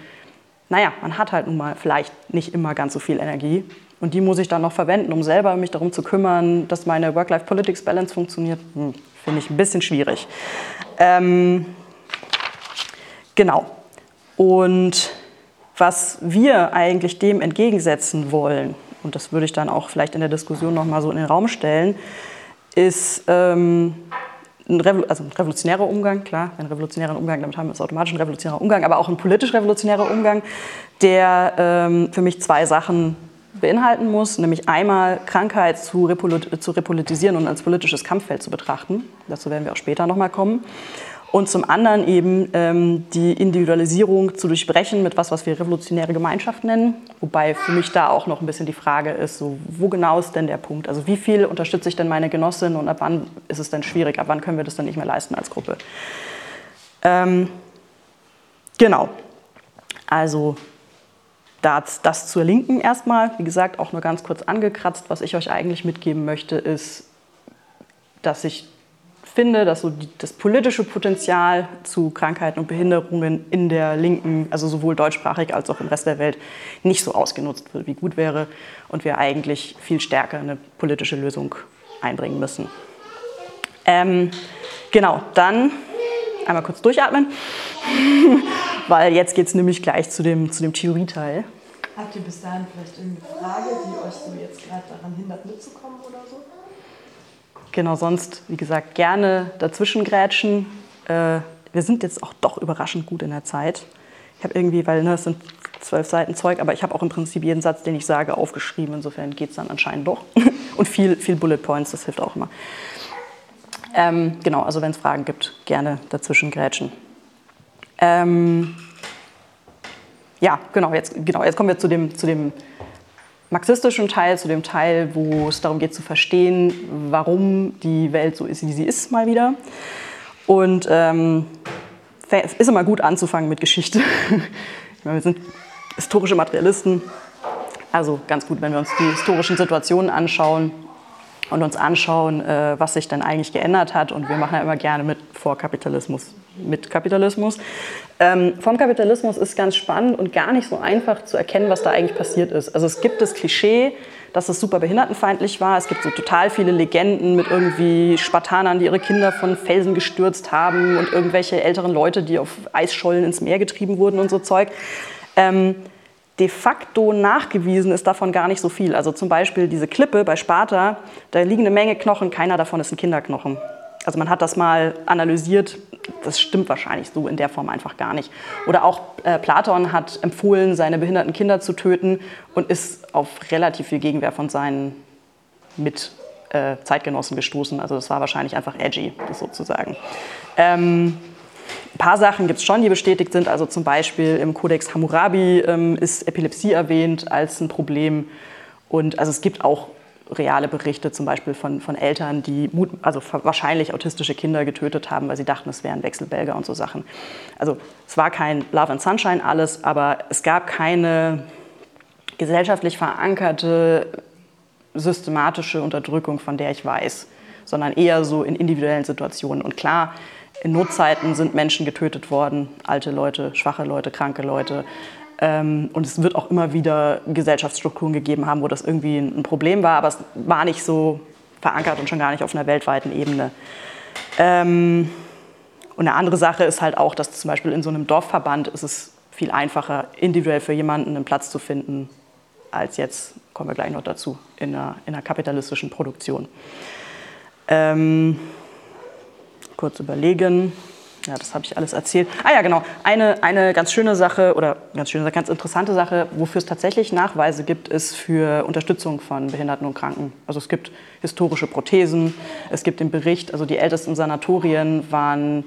naja, man hat halt nun mal vielleicht nicht immer ganz so viel Energie. Und die muss ich dann noch verwenden, um selber mich darum zu kümmern, dass meine Work-Life-Politics-Balance funktioniert. Hm, Finde ich ein bisschen schwierig. Ähm, genau. Und was wir eigentlich dem entgegensetzen wollen, und das würde ich dann auch vielleicht in der Diskussion nochmal so in den Raum stellen, ist ähm, ein, Revol also ein revolutionärer Umgang, klar, ein revolutionärer Umgang, damit haben wir es automatisch ein revolutionärer Umgang, aber auch ein politisch revolutionärer Umgang, der ähm, für mich zwei Sachen beinhalten muss, nämlich einmal Krankheit zu, repolit zu repolitisieren und als politisches Kampffeld zu betrachten. Dazu werden wir auch später nochmal kommen und zum anderen eben ähm, die Individualisierung zu durchbrechen mit was, was wir revolutionäre Gemeinschaft nennen. Wobei für mich da auch noch ein bisschen die Frage ist, so, wo genau ist denn der Punkt? Also wie viel unterstütze ich denn meine Genossin und ab wann ist es denn schwierig? Ab wann können wir das dann nicht mehr leisten als Gruppe? Ähm, genau. Also das, das zur Linken erstmal. Wie gesagt, auch nur ganz kurz angekratzt. Was ich euch eigentlich mitgeben möchte, ist, dass ich finde, dass so die, das politische Potenzial zu Krankheiten und Behinderungen in der Linken, also sowohl deutschsprachig als auch im Rest der Welt, nicht so ausgenutzt wird, wie gut wäre und wir eigentlich viel stärker eine politische Lösung einbringen müssen. Ähm, genau, dann einmal kurz durchatmen, weil jetzt geht es nämlich gleich zu dem, zu dem Theorieteil. Habt ihr bis dahin vielleicht irgendeine Frage, die euch so jetzt gerade daran hindert, mitzukommen? Genau, sonst, wie gesagt, gerne dazwischen grätschen. Äh, wir sind jetzt auch doch überraschend gut in der Zeit. Ich habe irgendwie, weil ne, es sind zwölf Seiten Zeug, aber ich habe auch im Prinzip jeden Satz, den ich sage, aufgeschrieben. Insofern geht es dann anscheinend doch. Und viel, viel Bullet Points, das hilft auch immer. Ähm, genau, also wenn es Fragen gibt, gerne dazwischen grätschen. Ähm, ja, genau jetzt, genau, jetzt kommen wir zu dem, zu dem marxistischen Teil, zu dem Teil, wo es darum geht zu verstehen, warum die Welt so ist, wie sie ist, mal wieder. Und ähm, ist immer gut anzufangen mit Geschichte. ich meine, wir sind historische Materialisten, also ganz gut, wenn wir uns die historischen Situationen anschauen und uns anschauen, äh, was sich denn eigentlich geändert hat. Und wir machen ja immer gerne mit Vorkapitalismus, mit Kapitalismus. Ähm, vom Kapitalismus ist ganz spannend und gar nicht so einfach zu erkennen, was da eigentlich passiert ist. Also es gibt das Klischee, dass es super behindertenfeindlich war. Es gibt so total viele Legenden mit irgendwie Spartanern, die ihre Kinder von Felsen gestürzt haben und irgendwelche älteren Leute, die auf Eisschollen ins Meer getrieben wurden und so Zeug. Ähm, de facto nachgewiesen ist davon gar nicht so viel. Also zum Beispiel diese Klippe bei Sparta, da liegen eine Menge Knochen, keiner davon ist ein Kinderknochen. Also man hat das mal analysiert, das stimmt wahrscheinlich so in der Form einfach gar nicht. Oder auch äh, Platon hat empfohlen, seine behinderten Kinder zu töten und ist auf relativ viel Gegenwehr von seinen Mit äh, gestoßen. Also das war wahrscheinlich einfach edgy, das sozusagen. Ähm, ein paar Sachen gibt es schon, die bestätigt sind. Also zum Beispiel im Kodex Hammurabi ähm, ist Epilepsie erwähnt als ein Problem. Und also es gibt auch reale Berichte zum Beispiel von, von Eltern, die Mut, also wahrscheinlich autistische Kinder getötet haben, weil sie dachten, es wären Wechselbälger und so Sachen. Also es war kein Love and Sunshine alles, aber es gab keine gesellschaftlich verankerte systematische Unterdrückung, von der ich weiß, sondern eher so in individuellen Situationen. Und klar, in Notzeiten sind Menschen getötet worden, alte Leute, schwache Leute, kranke Leute. Ähm, und es wird auch immer wieder Gesellschaftsstrukturen gegeben haben, wo das irgendwie ein Problem war, aber es war nicht so verankert und schon gar nicht auf einer weltweiten Ebene. Ähm, und eine andere Sache ist halt auch, dass zum Beispiel in so einem Dorfverband ist es viel einfacher, individuell für jemanden einen Platz zu finden, als jetzt, kommen wir gleich noch dazu, in einer, in einer kapitalistischen Produktion. Ähm, kurz überlegen. Ja, das habe ich alles erzählt. Ah ja, genau. Eine, eine ganz schöne Sache oder ganz schöne, ganz interessante Sache, wofür es tatsächlich Nachweise gibt, ist für Unterstützung von Behinderten und Kranken. Also es gibt historische Prothesen, es gibt den Bericht, also die ältesten Sanatorien waren,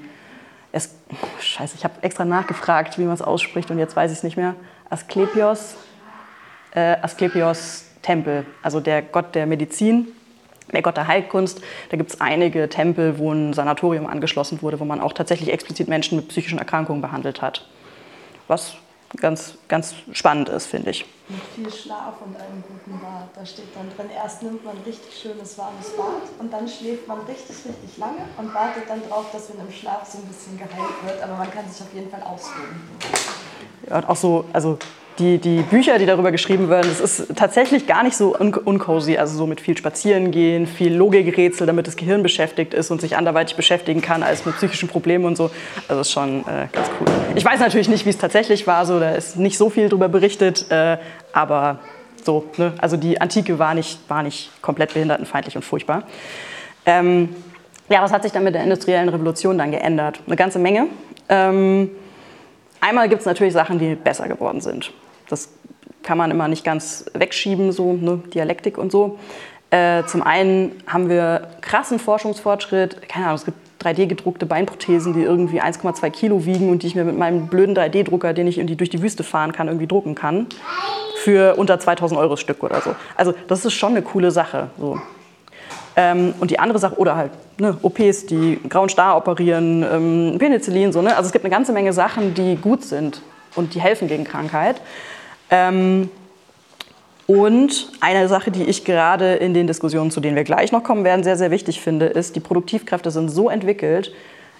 es, scheiße, ich habe extra nachgefragt, wie man es ausspricht und jetzt weiß ich es nicht mehr. Asklepios, äh, Asklepios Tempel, also der Gott der Medizin, der Gott der Heilkunst. Da gibt es einige Tempel, wo ein Sanatorium angeschlossen wurde, wo man auch tatsächlich explizit Menschen mit psychischen Erkrankungen behandelt hat. Was ganz, ganz spannend ist, finde ich. Mit viel Schlaf und einem guten Bad. Da steht dann drin, erst nimmt man richtig schönes warmes Bad und dann schläft man richtig, richtig lange und wartet dann darauf, dass man im Schlaf so ein bisschen geheilt wird. Aber man kann sich auf jeden Fall ausruhen. Ja, und auch so, also die, die Bücher, die darüber geschrieben werden, das ist tatsächlich gar nicht so un uncozy, also so mit viel Spazierengehen, viel Logikrätsel, damit das Gehirn beschäftigt ist und sich anderweitig beschäftigen kann als mit psychischen Problemen und so. Also ist schon äh, ganz cool. Ich weiß natürlich nicht, wie es tatsächlich war, so, da ist nicht so viel darüber berichtet, äh, aber so, ne? also die Antike war nicht, war nicht komplett behindertenfeindlich und furchtbar. Ähm, ja, was hat sich dann mit der industriellen Revolution dann geändert? Eine ganze Menge. Ähm, einmal gibt es natürlich Sachen, die besser geworden sind. Das kann man immer nicht ganz wegschieben, so ne, Dialektik und so. Äh, zum einen haben wir krassen Forschungsfortschritt. Keine Ahnung, es gibt 3D-gedruckte Beinprothesen, die irgendwie 1,2 Kilo wiegen und die ich mir mit meinem blöden 3D-Drucker, den ich irgendwie durch die Wüste fahren kann, irgendwie drucken kann. Für unter 2000 Euro Stück oder so. Also, das ist schon eine coole Sache. So. Ähm, und die andere Sache, oder halt ne, OPs, die grauen Star operieren, ähm, Penicillin, so, ne? Also, es gibt eine ganze Menge Sachen, die gut sind und die helfen gegen Krankheit. Ähm, und eine Sache, die ich gerade in den Diskussionen, zu denen wir gleich noch kommen werden, sehr, sehr wichtig finde, ist, die Produktivkräfte sind so entwickelt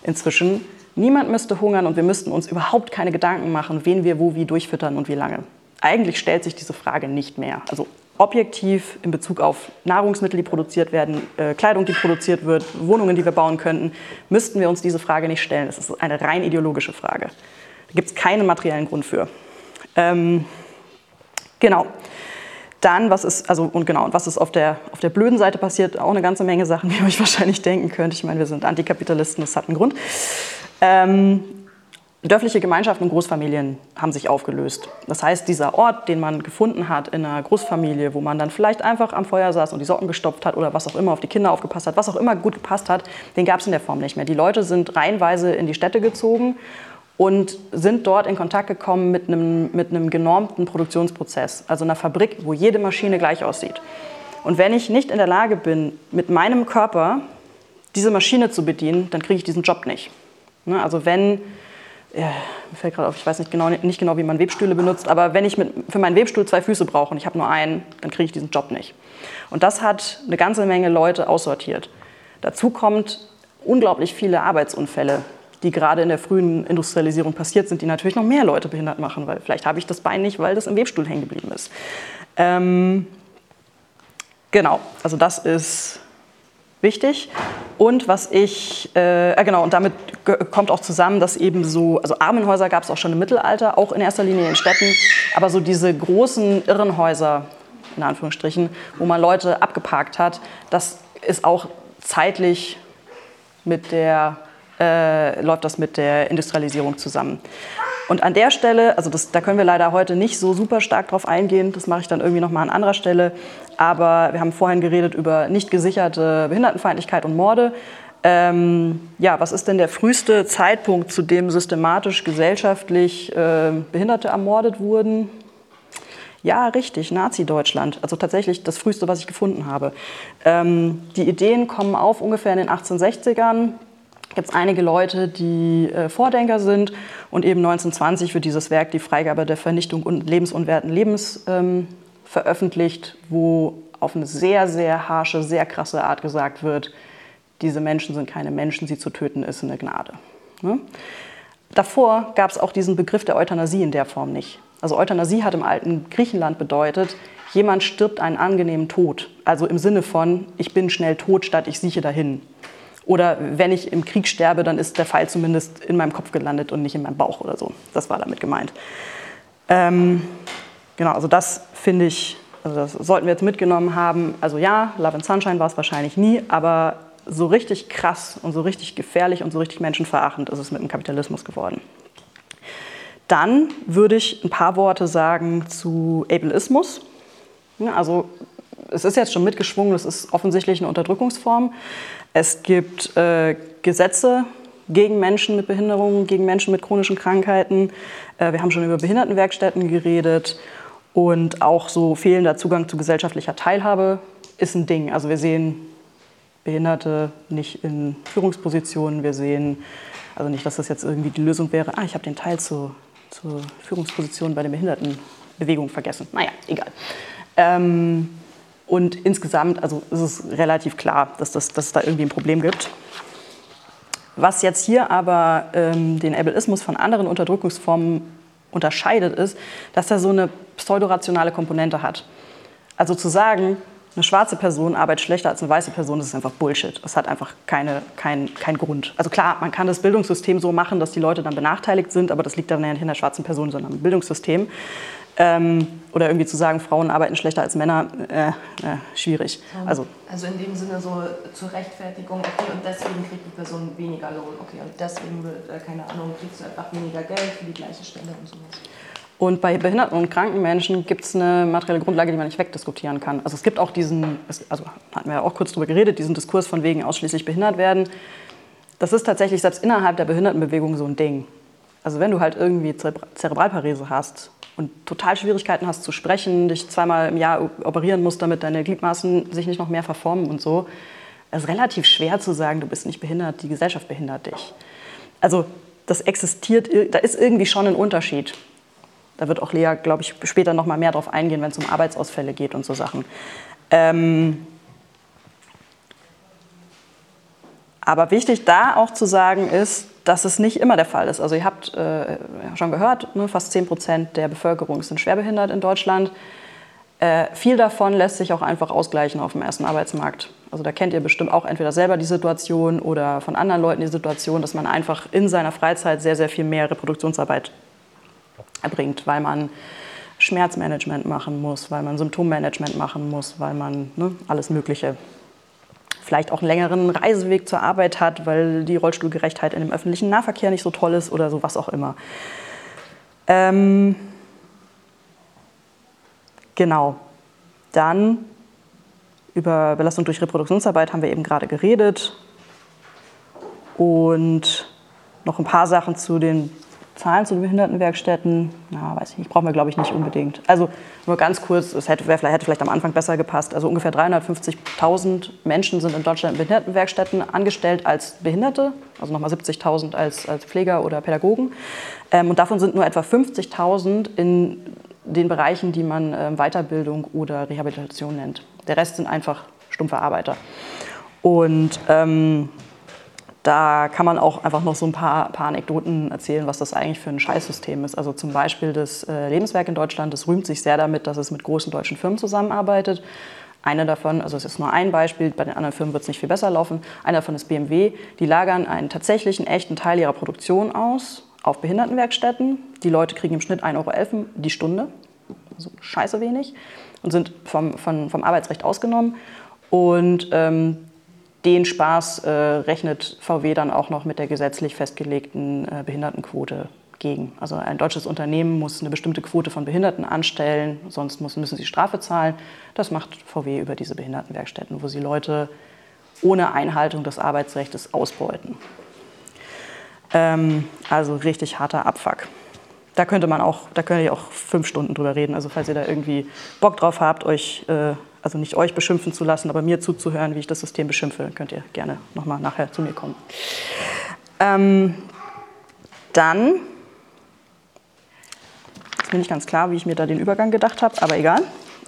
inzwischen, niemand müsste hungern und wir müssten uns überhaupt keine Gedanken machen, wen wir wo wie durchfüttern und wie lange. Eigentlich stellt sich diese Frage nicht mehr. Also objektiv in Bezug auf Nahrungsmittel, die produziert werden, äh, Kleidung, die produziert wird, Wohnungen, die wir bauen könnten, müssten wir uns diese Frage nicht stellen. Das ist eine rein ideologische Frage. Da gibt es keinen materiellen Grund für. Ähm, Genau. Dann, was ist, also, und genau, was ist auf der, auf der blöden Seite passiert, auch eine ganze Menge Sachen, wie ihr euch wahrscheinlich denken könnt. Ich meine, wir sind Antikapitalisten, das hat einen Grund. Ähm, dörfliche Gemeinschaften und Großfamilien haben sich aufgelöst. Das heißt, dieser Ort, den man gefunden hat in einer Großfamilie, wo man dann vielleicht einfach am Feuer saß und die Socken gestopft hat oder was auch immer, auf die Kinder aufgepasst hat, was auch immer gut gepasst hat, den gab es in der Form nicht mehr. Die Leute sind reihenweise in die Städte gezogen und sind dort in Kontakt gekommen mit einem, mit einem genormten Produktionsprozess, also einer Fabrik, wo jede Maschine gleich aussieht. Und wenn ich nicht in der Lage bin, mit meinem Körper diese Maschine zu bedienen, dann kriege ich diesen Job nicht. Ne, also wenn, ja, mir fällt gerade auf, ich weiß nicht genau, nicht genau, wie man Webstühle benutzt, aber wenn ich mit, für meinen Webstuhl zwei Füße brauche und ich habe nur einen, dann kriege ich diesen Job nicht. Und das hat eine ganze Menge Leute aussortiert. Dazu kommt unglaublich viele Arbeitsunfälle, die gerade in der frühen Industrialisierung passiert sind, die natürlich noch mehr Leute behindert machen, weil vielleicht habe ich das Bein nicht, weil das im Webstuhl hängen geblieben ist. Ähm, genau, also das ist wichtig. Und was ich, äh, äh genau, und damit kommt auch zusammen, dass eben so, also Armenhäuser gab es auch schon im Mittelalter, auch in erster Linie in Städten, aber so diese großen Irrenhäuser, in Anführungsstrichen, wo man Leute abgeparkt hat, das ist auch zeitlich mit der äh, läuft das mit der Industrialisierung zusammen. Und an der Stelle, also das, da können wir leider heute nicht so super stark drauf eingehen, das mache ich dann irgendwie nochmal an anderer Stelle, aber wir haben vorhin geredet über nicht gesicherte Behindertenfeindlichkeit und Morde. Ähm, ja, was ist denn der früheste Zeitpunkt, zu dem systematisch gesellschaftlich äh, Behinderte ermordet wurden? Ja, richtig, Nazi-Deutschland. Also tatsächlich das früheste, was ich gefunden habe. Ähm, die Ideen kommen auf ungefähr in den 1860ern. Gibt es einige Leute, die äh, Vordenker sind und eben 1920 wird dieses Werk die Freigabe der Vernichtung und lebensunwerten Lebens ähm, veröffentlicht, wo auf eine sehr, sehr harsche, sehr krasse Art gesagt wird, diese Menschen sind keine Menschen, sie zu töten ist eine Gnade. Ne? Davor gab es auch diesen Begriff der Euthanasie in der Form nicht. Also Euthanasie hat im alten Griechenland bedeutet, jemand stirbt einen angenehmen Tod. Also im Sinne von, ich bin schnell tot, statt ich sieche dahin. Oder wenn ich im Krieg sterbe, dann ist der Pfeil zumindest in meinem Kopf gelandet und nicht in meinem Bauch oder so. Das war damit gemeint. Ähm, genau, also das finde ich, also das sollten wir jetzt mitgenommen haben. Also ja, Love and Sunshine war es wahrscheinlich nie, aber so richtig krass und so richtig gefährlich und so richtig menschenverachtend ist es mit dem Kapitalismus geworden. Dann würde ich ein paar Worte sagen zu Ableismus. Also es ist jetzt schon mitgeschwungen, es ist offensichtlich eine Unterdrückungsform. Es gibt äh, Gesetze gegen Menschen mit Behinderungen, gegen Menschen mit chronischen Krankheiten. Äh, wir haben schon über Behindertenwerkstätten geredet. Und auch so fehlender Zugang zu gesellschaftlicher Teilhabe ist ein Ding. Also wir sehen Behinderte nicht in Führungspositionen. Wir sehen, also nicht, dass das jetzt irgendwie die Lösung wäre, ah, ich habe den Teil zur, zur Führungsposition bei der Behindertenbewegung vergessen. Naja, egal. Ähm, und insgesamt also ist es relativ klar, dass, das, dass es da irgendwie ein Problem gibt. Was jetzt hier aber ähm, den Ableismus von anderen Unterdrückungsformen unterscheidet, ist, dass er so eine pseudorationale Komponente hat. Also zu sagen, eine schwarze Person arbeitet schlechter als eine weiße Person, das ist einfach Bullshit. Das hat einfach keine, kein, kein Grund. Also klar, man kann das Bildungssystem so machen, dass die Leute dann benachteiligt sind, aber das liegt dann ja nicht in der schwarzen Person, sondern im Bildungssystem. Ähm, oder irgendwie zu sagen, Frauen arbeiten schlechter als Männer, äh, äh, schwierig. Also, also in dem Sinne so zur Rechtfertigung, okay, und deswegen kriegt die Person weniger Lohn, okay, und deswegen, äh, keine Ahnung, kriegst du einfach weniger Geld für die gleiche Stelle und sowas. Und bei behinderten und kranken Menschen gibt es eine materielle Grundlage, die man nicht wegdiskutieren kann. Also es gibt auch diesen, also hatten wir ja auch kurz darüber geredet, diesen Diskurs von wegen ausschließlich behindert werden. Das ist tatsächlich selbst innerhalb der Behindertenbewegung so ein Ding. Also wenn du halt irgendwie Zerebralparese hast und total Schwierigkeiten hast zu sprechen, dich zweimal im Jahr operieren musst, damit deine Gliedmaßen sich nicht noch mehr verformen und so, es ist relativ schwer zu sagen, du bist nicht behindert, die Gesellschaft behindert dich. Also das existiert, da ist irgendwie schon ein Unterschied. Da wird auch Lea, glaube ich, später noch mal mehr drauf eingehen, wenn es um Arbeitsausfälle geht und so Sachen. Ähm aber wichtig da auch zu sagen ist, dass es nicht immer der Fall ist. Also ihr habt äh, schon gehört, ne, fast 10 Prozent der Bevölkerung sind schwerbehindert in Deutschland. Äh, viel davon lässt sich auch einfach ausgleichen auf dem ersten Arbeitsmarkt. Also da kennt ihr bestimmt auch entweder selber die Situation oder von anderen Leuten die Situation, dass man einfach in seiner Freizeit sehr, sehr viel mehr Reproduktionsarbeit erbringt, weil man Schmerzmanagement machen muss, weil man Symptommanagement machen muss, weil man ne, alles Mögliche vielleicht auch einen längeren Reiseweg zur Arbeit hat, weil die Rollstuhlgerechtheit in dem öffentlichen Nahverkehr nicht so toll ist oder so was auch immer. Ähm, genau. Dann über Belastung durch Reproduktionsarbeit haben wir eben gerade geredet. Und noch ein paar Sachen zu den Zahlen zu den Behindertenwerkstätten, na, weiß ich nicht, brauchen wir glaube ich nicht unbedingt. Also nur ganz kurz, es hätte, hätte vielleicht am Anfang besser gepasst. Also ungefähr 350.000 Menschen sind in Deutschland in Behindertenwerkstätten angestellt als Behinderte, also nochmal 70.000 als, als Pfleger oder Pädagogen. Ähm, und davon sind nur etwa 50.000 in den Bereichen, die man äh, Weiterbildung oder Rehabilitation nennt. Der Rest sind einfach stumpfe Arbeiter. Und ähm, da kann man auch einfach noch so ein paar, paar, Anekdoten erzählen, was das eigentlich für ein Scheißsystem ist. Also zum Beispiel das äh, Lebenswerk in Deutschland, das rühmt sich sehr damit, dass es mit großen deutschen Firmen zusammenarbeitet. Eine davon, also es ist nur ein Beispiel, bei den anderen Firmen wird es nicht viel besser laufen. Einer davon ist BMW. Die lagern einen tatsächlichen, echten Teil ihrer Produktion aus auf Behindertenwerkstätten. Die Leute kriegen im Schnitt 1,11 Euro die Stunde, also scheiße wenig, und sind vom, vom, vom Arbeitsrecht ausgenommen. Und ähm, den Spaß äh, rechnet VW dann auch noch mit der gesetzlich festgelegten äh, Behindertenquote gegen. Also ein deutsches Unternehmen muss eine bestimmte Quote von Behinderten anstellen, sonst müssen sie Strafe zahlen. Das macht VW über diese Behindertenwerkstätten, wo sie Leute ohne Einhaltung des Arbeitsrechts ausbeuten. Ähm, also richtig harter Abfuck. Da könnte man auch, da könnt ihr auch fünf Stunden drüber reden. Also falls ihr da irgendwie Bock drauf habt, euch, äh, also nicht euch beschimpfen zu lassen, aber mir zuzuhören, wie ich das System beschimpfe, könnt ihr gerne nochmal nachher zu mir kommen. Ähm, dann ist mir nicht ganz klar, wie ich mir da den Übergang gedacht habe, aber egal.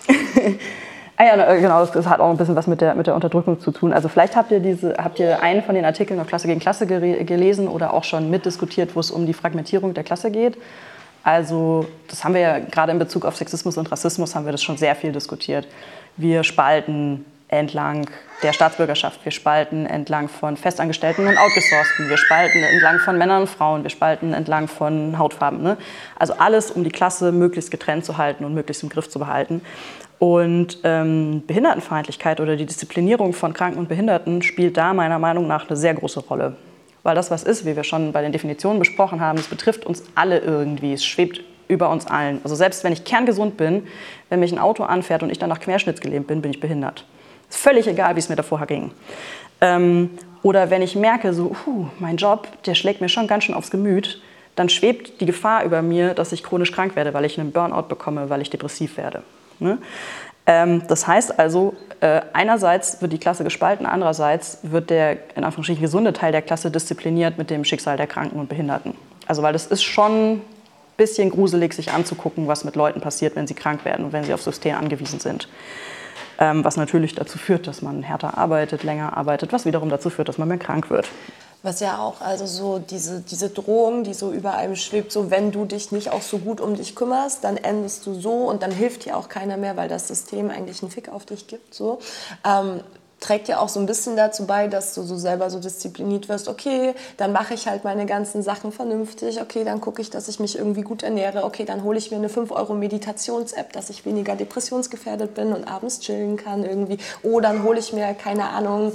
ah ja, äh, genau, das hat auch ein bisschen was mit der, mit der Unterdrückung zu tun. Also vielleicht habt ihr, diese, habt ihr einen von den Artikeln auf Klasse gegen Klasse gelesen oder auch schon mitdiskutiert, wo es um die Fragmentierung der Klasse geht. Also das haben wir ja gerade in Bezug auf Sexismus und Rassismus haben wir das schon sehr viel diskutiert. Wir spalten entlang der Staatsbürgerschaft, wir spalten entlang von Festangestellten und Outgesourcten, wir spalten entlang von Männern und Frauen, wir spalten entlang von Hautfarben. Ne? Also alles, um die Klasse möglichst getrennt zu halten und möglichst im Griff zu behalten. Und ähm, Behindertenfeindlichkeit oder die Disziplinierung von Kranken und Behinderten spielt da meiner Meinung nach eine sehr große Rolle. Weil das was ist, wie wir schon bei den Definitionen besprochen haben, es betrifft uns alle irgendwie, es schwebt über uns allen. Also selbst wenn ich kerngesund bin, wenn mich ein Auto anfährt und ich danach querschnittsgelähmt bin, bin ich behindert. Ist völlig egal, wie es mir davor ging. Ähm, oder wenn ich merke, so, uh, mein Job, der schlägt mir schon ganz schön aufs Gemüt, dann schwebt die Gefahr über mir, dass ich chronisch krank werde, weil ich einen Burnout bekomme, weil ich depressiv werde. Ne? Ähm, das heißt also, äh, einerseits wird die Klasse gespalten, andererseits wird der in Anführungsstrichen gesunde Teil der Klasse diszipliniert mit dem Schicksal der Kranken und Behinderten. Also weil das ist schon bisschen gruselig, sich anzugucken, was mit Leuten passiert, wenn sie krank werden und wenn sie auf System angewiesen sind. Ähm, was natürlich dazu führt, dass man härter arbeitet, länger arbeitet, was wiederum dazu führt, dass man mehr krank wird. Was ja auch, also so diese, diese Drohung, die so über einem schwebt, so wenn du dich nicht auch so gut um dich kümmerst, dann endest du so und dann hilft dir auch keiner mehr, weil das System eigentlich einen Fick auf dich gibt. So. Ähm, trägt ja auch so ein bisschen dazu bei, dass du so selber so diszipliniert wirst. Okay, dann mache ich halt meine ganzen Sachen vernünftig. Okay, dann gucke ich, dass ich mich irgendwie gut ernähre. Okay, dann hole ich mir eine 5-Euro-Meditations-App, dass ich weniger depressionsgefährdet bin und abends chillen kann irgendwie. Oh, dann hole ich mir, keine Ahnung,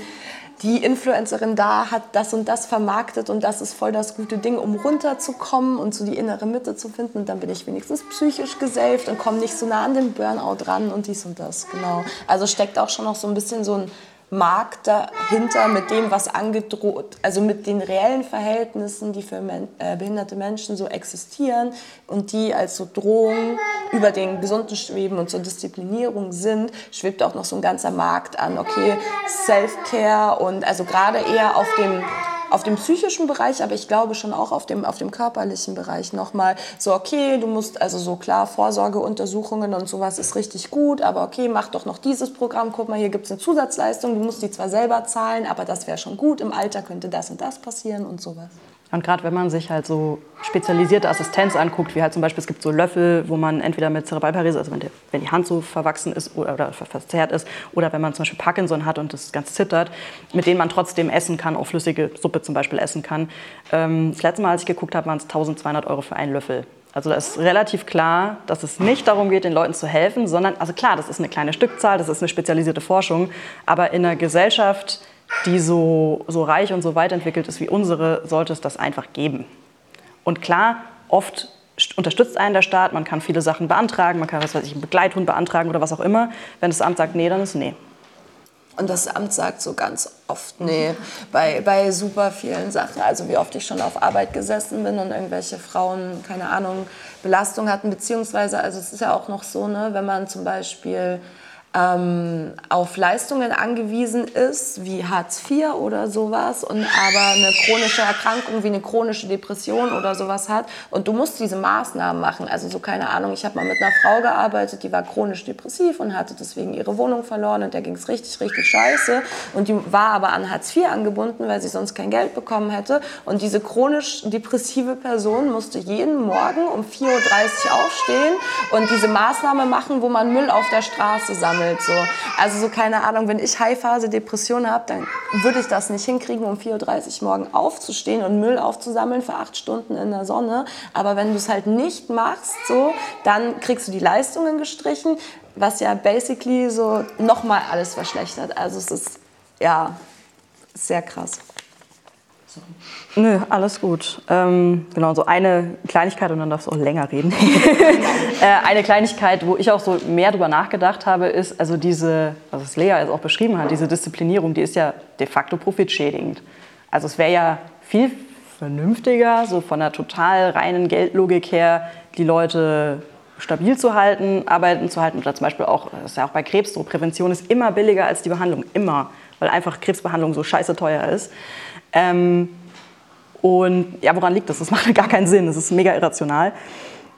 die Influencerin da hat das und das vermarktet und das ist voll das gute Ding, um runterzukommen und so die innere Mitte zu finden. Und dann bin ich wenigstens psychisch geselft und komme nicht so nah an den Burnout ran und dies und das. Genau. Also steckt auch schon noch so ein bisschen so ein Markt dahinter mit dem, was angedroht, also mit den reellen Verhältnissen, die für men äh, behinderte Menschen so existieren und die als so Drohung über den Gesunden schweben und zur Disziplinierung sind, schwebt auch noch so ein ganzer Markt an. Okay, Self-Care und also gerade eher auf dem auf dem psychischen Bereich, aber ich glaube schon auch auf dem, auf dem körperlichen Bereich nochmal so, okay, du musst also so klar, Vorsorgeuntersuchungen und sowas ist richtig gut, aber okay, mach doch noch dieses Programm, guck mal, hier gibt es eine Zusatzleistung, du musst die zwar selber zahlen, aber das wäre schon gut, im Alter könnte das und das passieren und sowas. Und gerade wenn man sich halt so spezialisierte Assistenz anguckt, wie halt zum Beispiel, es gibt so Löffel, wo man entweder mit Zerebralparese, also wenn, der, wenn, die Hand so verwachsen ist oder, oder, verzerrt ist, oder wenn man zum Beispiel Parkinson hat und das ganz zittert, mit denen man trotzdem essen kann, auch flüssige Suppe zum Beispiel essen kann. Ähm, das letzte Mal, als ich geguckt habe, waren es 1200 Euro für einen Löffel. Also da ist relativ klar, dass es nicht darum geht, den Leuten zu helfen, sondern, also klar, das ist eine kleine Stückzahl, das ist eine spezialisierte Forschung, aber in einer Gesellschaft, die so, so reich und so weit entwickelt ist wie unsere, sollte es das einfach geben. Und klar, oft unterstützt einen der Staat, man kann viele Sachen beantragen, man kann was weiß ich, einen Begleithund beantragen oder was auch immer. Wenn das Amt sagt nee, dann ist nee. Und das Amt sagt so ganz oft nee, bei, bei super vielen Sachen. Also wie oft ich schon auf Arbeit gesessen bin und irgendwelche Frauen, keine Ahnung, Belastung hatten. Beziehungsweise, also es ist ja auch noch so, ne, wenn man zum Beispiel ähm, auf Leistungen angewiesen ist, wie Hartz IV oder sowas, und aber eine chronische Erkrankung wie eine chronische Depression oder sowas hat. Und du musst diese Maßnahmen machen. Also so keine Ahnung, ich habe mal mit einer Frau gearbeitet, die war chronisch depressiv und hatte deswegen ihre Wohnung verloren und der ging es richtig, richtig scheiße. Und die war aber an Hartz IV angebunden, weil sie sonst kein Geld bekommen hätte. Und diese chronisch depressive Person musste jeden Morgen um 4.30 Uhr aufstehen und diese Maßnahme machen, wo man Müll auf der Straße sammelt sammelt. So. Also so keine Ahnung, wenn ich High-Phase Depression habe, dann würde ich das nicht hinkriegen, um 4.30 Uhr morgen aufzustehen und Müll aufzusammeln für acht Stunden in der Sonne. Aber wenn du es halt nicht machst, so, dann kriegst du die Leistungen gestrichen, was ja basically so nochmal alles verschlechtert. Also es ist ja sehr krass. Nö, alles gut. Ähm, genau, so eine Kleinigkeit und dann darfst du auch länger reden. äh, eine Kleinigkeit, wo ich auch so mehr drüber nachgedacht habe, ist, also diese, was es Lea jetzt auch beschrieben hat, diese Disziplinierung, die ist ja de facto profitschädigend. Also es wäre ja viel vernünftiger, so von der total reinen Geldlogik her, die Leute stabil zu halten, arbeiten zu halten. Oder zum Beispiel auch, das ist ja auch bei Krebs so, Prävention ist immer billiger als die Behandlung, immer, weil einfach Krebsbehandlung so scheiße teuer ist. Ähm, und ja, woran liegt das? Das macht gar keinen Sinn. Das ist mega irrational.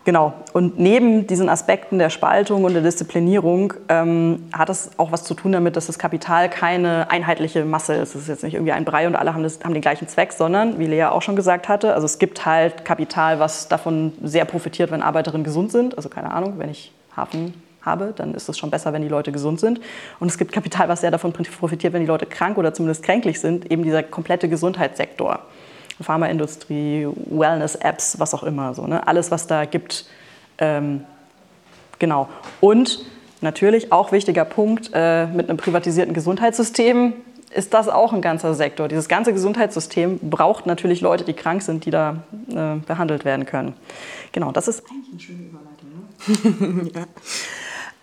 Genau. Und neben diesen Aspekten der Spaltung und der Disziplinierung ähm, hat es auch was zu tun damit, dass das Kapital keine einheitliche Masse ist. Es ist jetzt nicht irgendwie ein Brei und alle haben, das, haben den gleichen Zweck, sondern, wie Lea auch schon gesagt hatte, also es gibt halt Kapital, was davon sehr profitiert, wenn Arbeiterinnen gesund sind. Also keine Ahnung, wenn ich Hafen habe, dann ist es schon besser, wenn die Leute gesund sind. Und es gibt Kapital, was sehr davon profitiert, wenn die Leute krank oder zumindest kränklich sind, eben dieser komplette Gesundheitssektor. Pharmaindustrie, Wellness-Apps, was auch immer. So, ne? Alles, was da gibt. Ähm, genau. Und natürlich auch wichtiger Punkt, äh, mit einem privatisierten Gesundheitssystem ist das auch ein ganzer Sektor. Dieses ganze Gesundheitssystem braucht natürlich Leute, die krank sind, die da äh, behandelt werden können. Genau, das ist eigentlich eine schöne Überleitung. Ne? ja.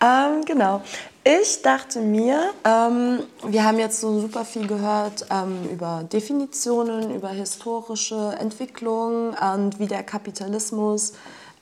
Ähm, genau. Ich dachte mir, ähm, wir haben jetzt so super viel gehört ähm, über Definitionen, über historische Entwicklungen und wie der Kapitalismus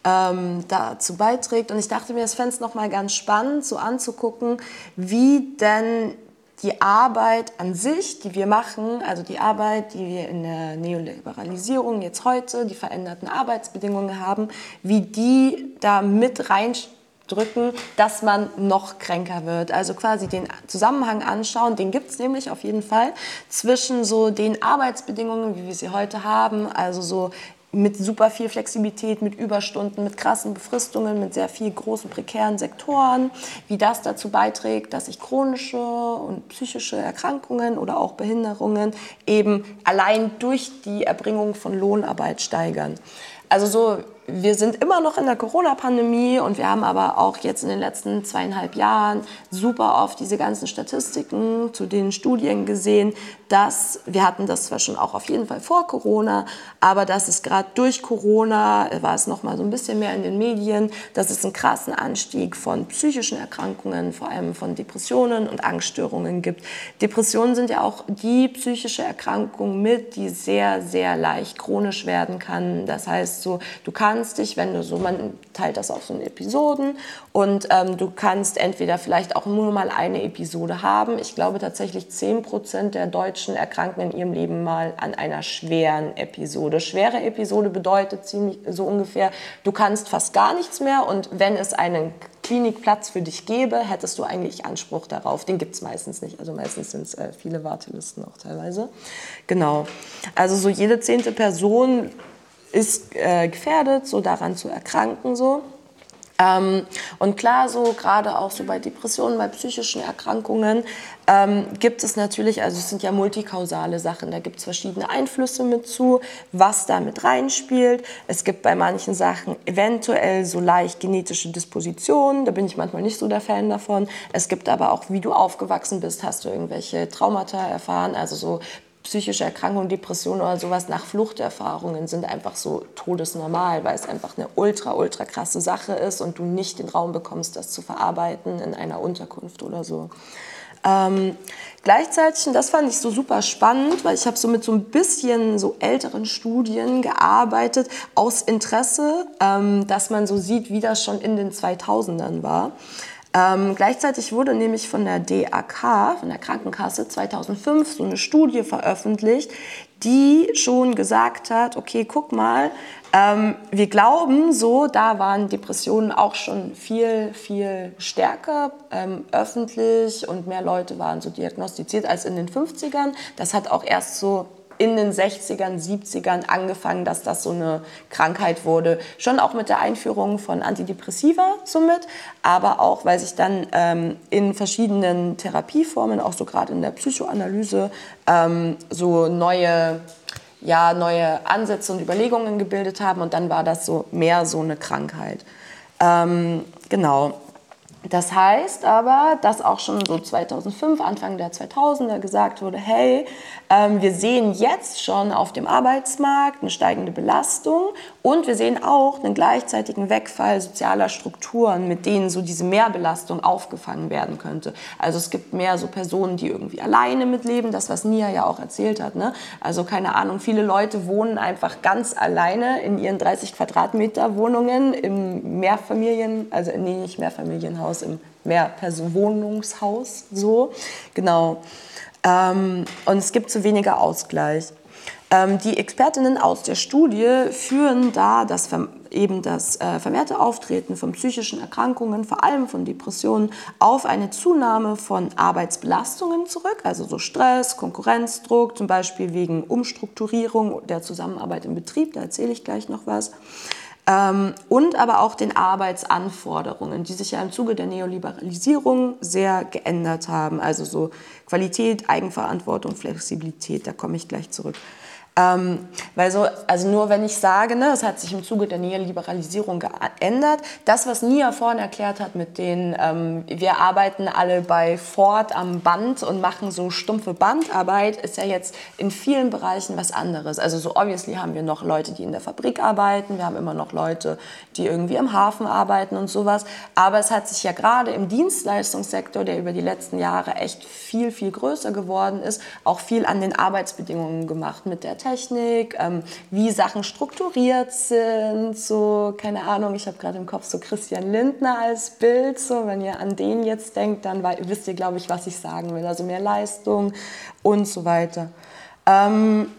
ähm, dazu beiträgt. Und ich dachte mir, es fände es nochmal ganz spannend, so anzugucken, wie denn die Arbeit an sich, die wir machen, also die Arbeit, die wir in der Neoliberalisierung jetzt heute, die veränderten Arbeitsbedingungen haben, wie die da mit reinspielen drücken, dass man noch kränker wird. Also quasi den Zusammenhang anschauen, den gibt es nämlich auf jeden Fall zwischen so den Arbeitsbedingungen, wie wir sie heute haben, also so mit super viel Flexibilität, mit Überstunden, mit krassen Befristungen, mit sehr viel großen prekären Sektoren, wie das dazu beiträgt, dass sich chronische und psychische Erkrankungen oder auch Behinderungen eben allein durch die Erbringung von Lohnarbeit steigern. Also so wir sind immer noch in der Corona-Pandemie und wir haben aber auch jetzt in den letzten zweieinhalb Jahren super oft diese ganzen Statistiken zu den Studien gesehen, dass wir hatten das zwar schon auch auf jeden Fall vor Corona, aber dass es gerade durch Corona war es noch mal so ein bisschen mehr in den Medien, dass es einen krassen Anstieg von psychischen Erkrankungen, vor allem von Depressionen und Angststörungen gibt. Depressionen sind ja auch die psychische Erkrankung mit, die sehr sehr leicht chronisch werden kann. Das heißt so, du kannst kannst dich, wenn du so, man teilt das auf so Episoden und ähm, du kannst entweder vielleicht auch nur mal eine Episode haben. Ich glaube tatsächlich 10% der Deutschen erkranken in ihrem Leben mal an einer schweren Episode. Schwere Episode bedeutet ziemlich so ungefähr, du kannst fast gar nichts mehr und wenn es einen Klinikplatz für dich gäbe, hättest du eigentlich Anspruch darauf. Den gibt es meistens nicht. Also meistens sind es äh, viele Wartelisten auch teilweise. Genau. Also so jede zehnte Person ist äh, gefährdet, so daran zu erkranken. So. Ähm, und klar, so gerade auch so bei Depressionen, bei psychischen Erkrankungen ähm, gibt es natürlich, also es sind ja multikausale Sachen, da gibt es verschiedene Einflüsse mit zu, was da mit reinspielt. Es gibt bei manchen Sachen eventuell so leicht genetische Dispositionen, da bin ich manchmal nicht so der Fan davon. Es gibt aber auch, wie du aufgewachsen bist, hast du irgendwelche Traumata erfahren, also so psychische Erkrankungen, Depressionen oder sowas nach Fluchterfahrungen sind einfach so todesnormal, weil es einfach eine ultra, ultra krasse Sache ist und du nicht den Raum bekommst, das zu verarbeiten in einer Unterkunft oder so. Ähm, gleichzeitig, und das fand ich so super spannend, weil ich habe so mit so ein bisschen so älteren Studien gearbeitet, aus Interesse, ähm, dass man so sieht, wie das schon in den 2000ern war. Ähm, gleichzeitig wurde nämlich von der DAK, von der Krankenkasse 2005 so eine Studie veröffentlicht, die schon gesagt hat, okay, guck mal, ähm, wir glauben so, da waren Depressionen auch schon viel, viel stärker ähm, öffentlich und mehr Leute waren so diagnostiziert als in den 50ern. Das hat auch erst so in den 60ern, 70ern angefangen, dass das so eine Krankheit wurde. Schon auch mit der Einführung von Antidepressiva somit, aber auch, weil sich dann ähm, in verschiedenen Therapieformen, auch so gerade in der Psychoanalyse, ähm, so neue, ja, neue Ansätze und Überlegungen gebildet haben und dann war das so mehr so eine Krankheit. Ähm, genau. Das heißt aber, dass auch schon so 2005, Anfang der 2000er gesagt wurde, hey, wir sehen jetzt schon auf dem Arbeitsmarkt eine steigende Belastung und wir sehen auch einen gleichzeitigen Wegfall sozialer Strukturen, mit denen so diese Mehrbelastung aufgefangen werden könnte. Also es gibt mehr so Personen, die irgendwie alleine mitleben, das was Nia ja auch erzählt hat. Ne? Also keine Ahnung, viele Leute wohnen einfach ganz alleine in ihren 30 Quadratmeter Wohnungen im Mehrfamilien, also nee, nicht Mehrfamilienhaus, im Mehrpersonenwohnungshaus, so, genau. Ähm, und es gibt zu weniger Ausgleich. Ähm, die Expertinnen aus der Studie führen da das, eben das äh, vermehrte Auftreten von psychischen Erkrankungen, vor allem von Depressionen, auf eine Zunahme von Arbeitsbelastungen zurück, also so Stress, Konkurrenzdruck, zum Beispiel wegen Umstrukturierung der Zusammenarbeit im Betrieb, da erzähle ich gleich noch was. Ähm, und aber auch den Arbeitsanforderungen, die sich ja im Zuge der Neoliberalisierung sehr geändert haben. Also so Qualität, Eigenverantwortung, Flexibilität, da komme ich gleich zurück. Ähm, weil so, also nur wenn ich sage, ne, es hat sich im Zuge der Neoliberalisierung geändert, das, was Nia vorhin erklärt hat mit den, ähm, wir arbeiten alle bei Ford am Band und machen so stumpfe Bandarbeit, ist ja jetzt in vielen Bereichen was anderes. Also so obviously haben wir noch Leute, die in der Fabrik arbeiten, wir haben immer noch Leute, die irgendwie im Hafen arbeiten und sowas, aber es hat sich ja gerade im Dienstleistungssektor, der über die letzten Jahre echt viel, viel größer geworden ist, auch viel an den Arbeitsbedingungen gemacht mit der Technik, ähm, wie Sachen strukturiert sind, so, keine Ahnung, ich habe gerade im Kopf so Christian Lindner als Bild, so, wenn ihr an den jetzt denkt, dann wisst ihr, glaube ich, was ich sagen will, also mehr Leistung und so weiter. Ähm,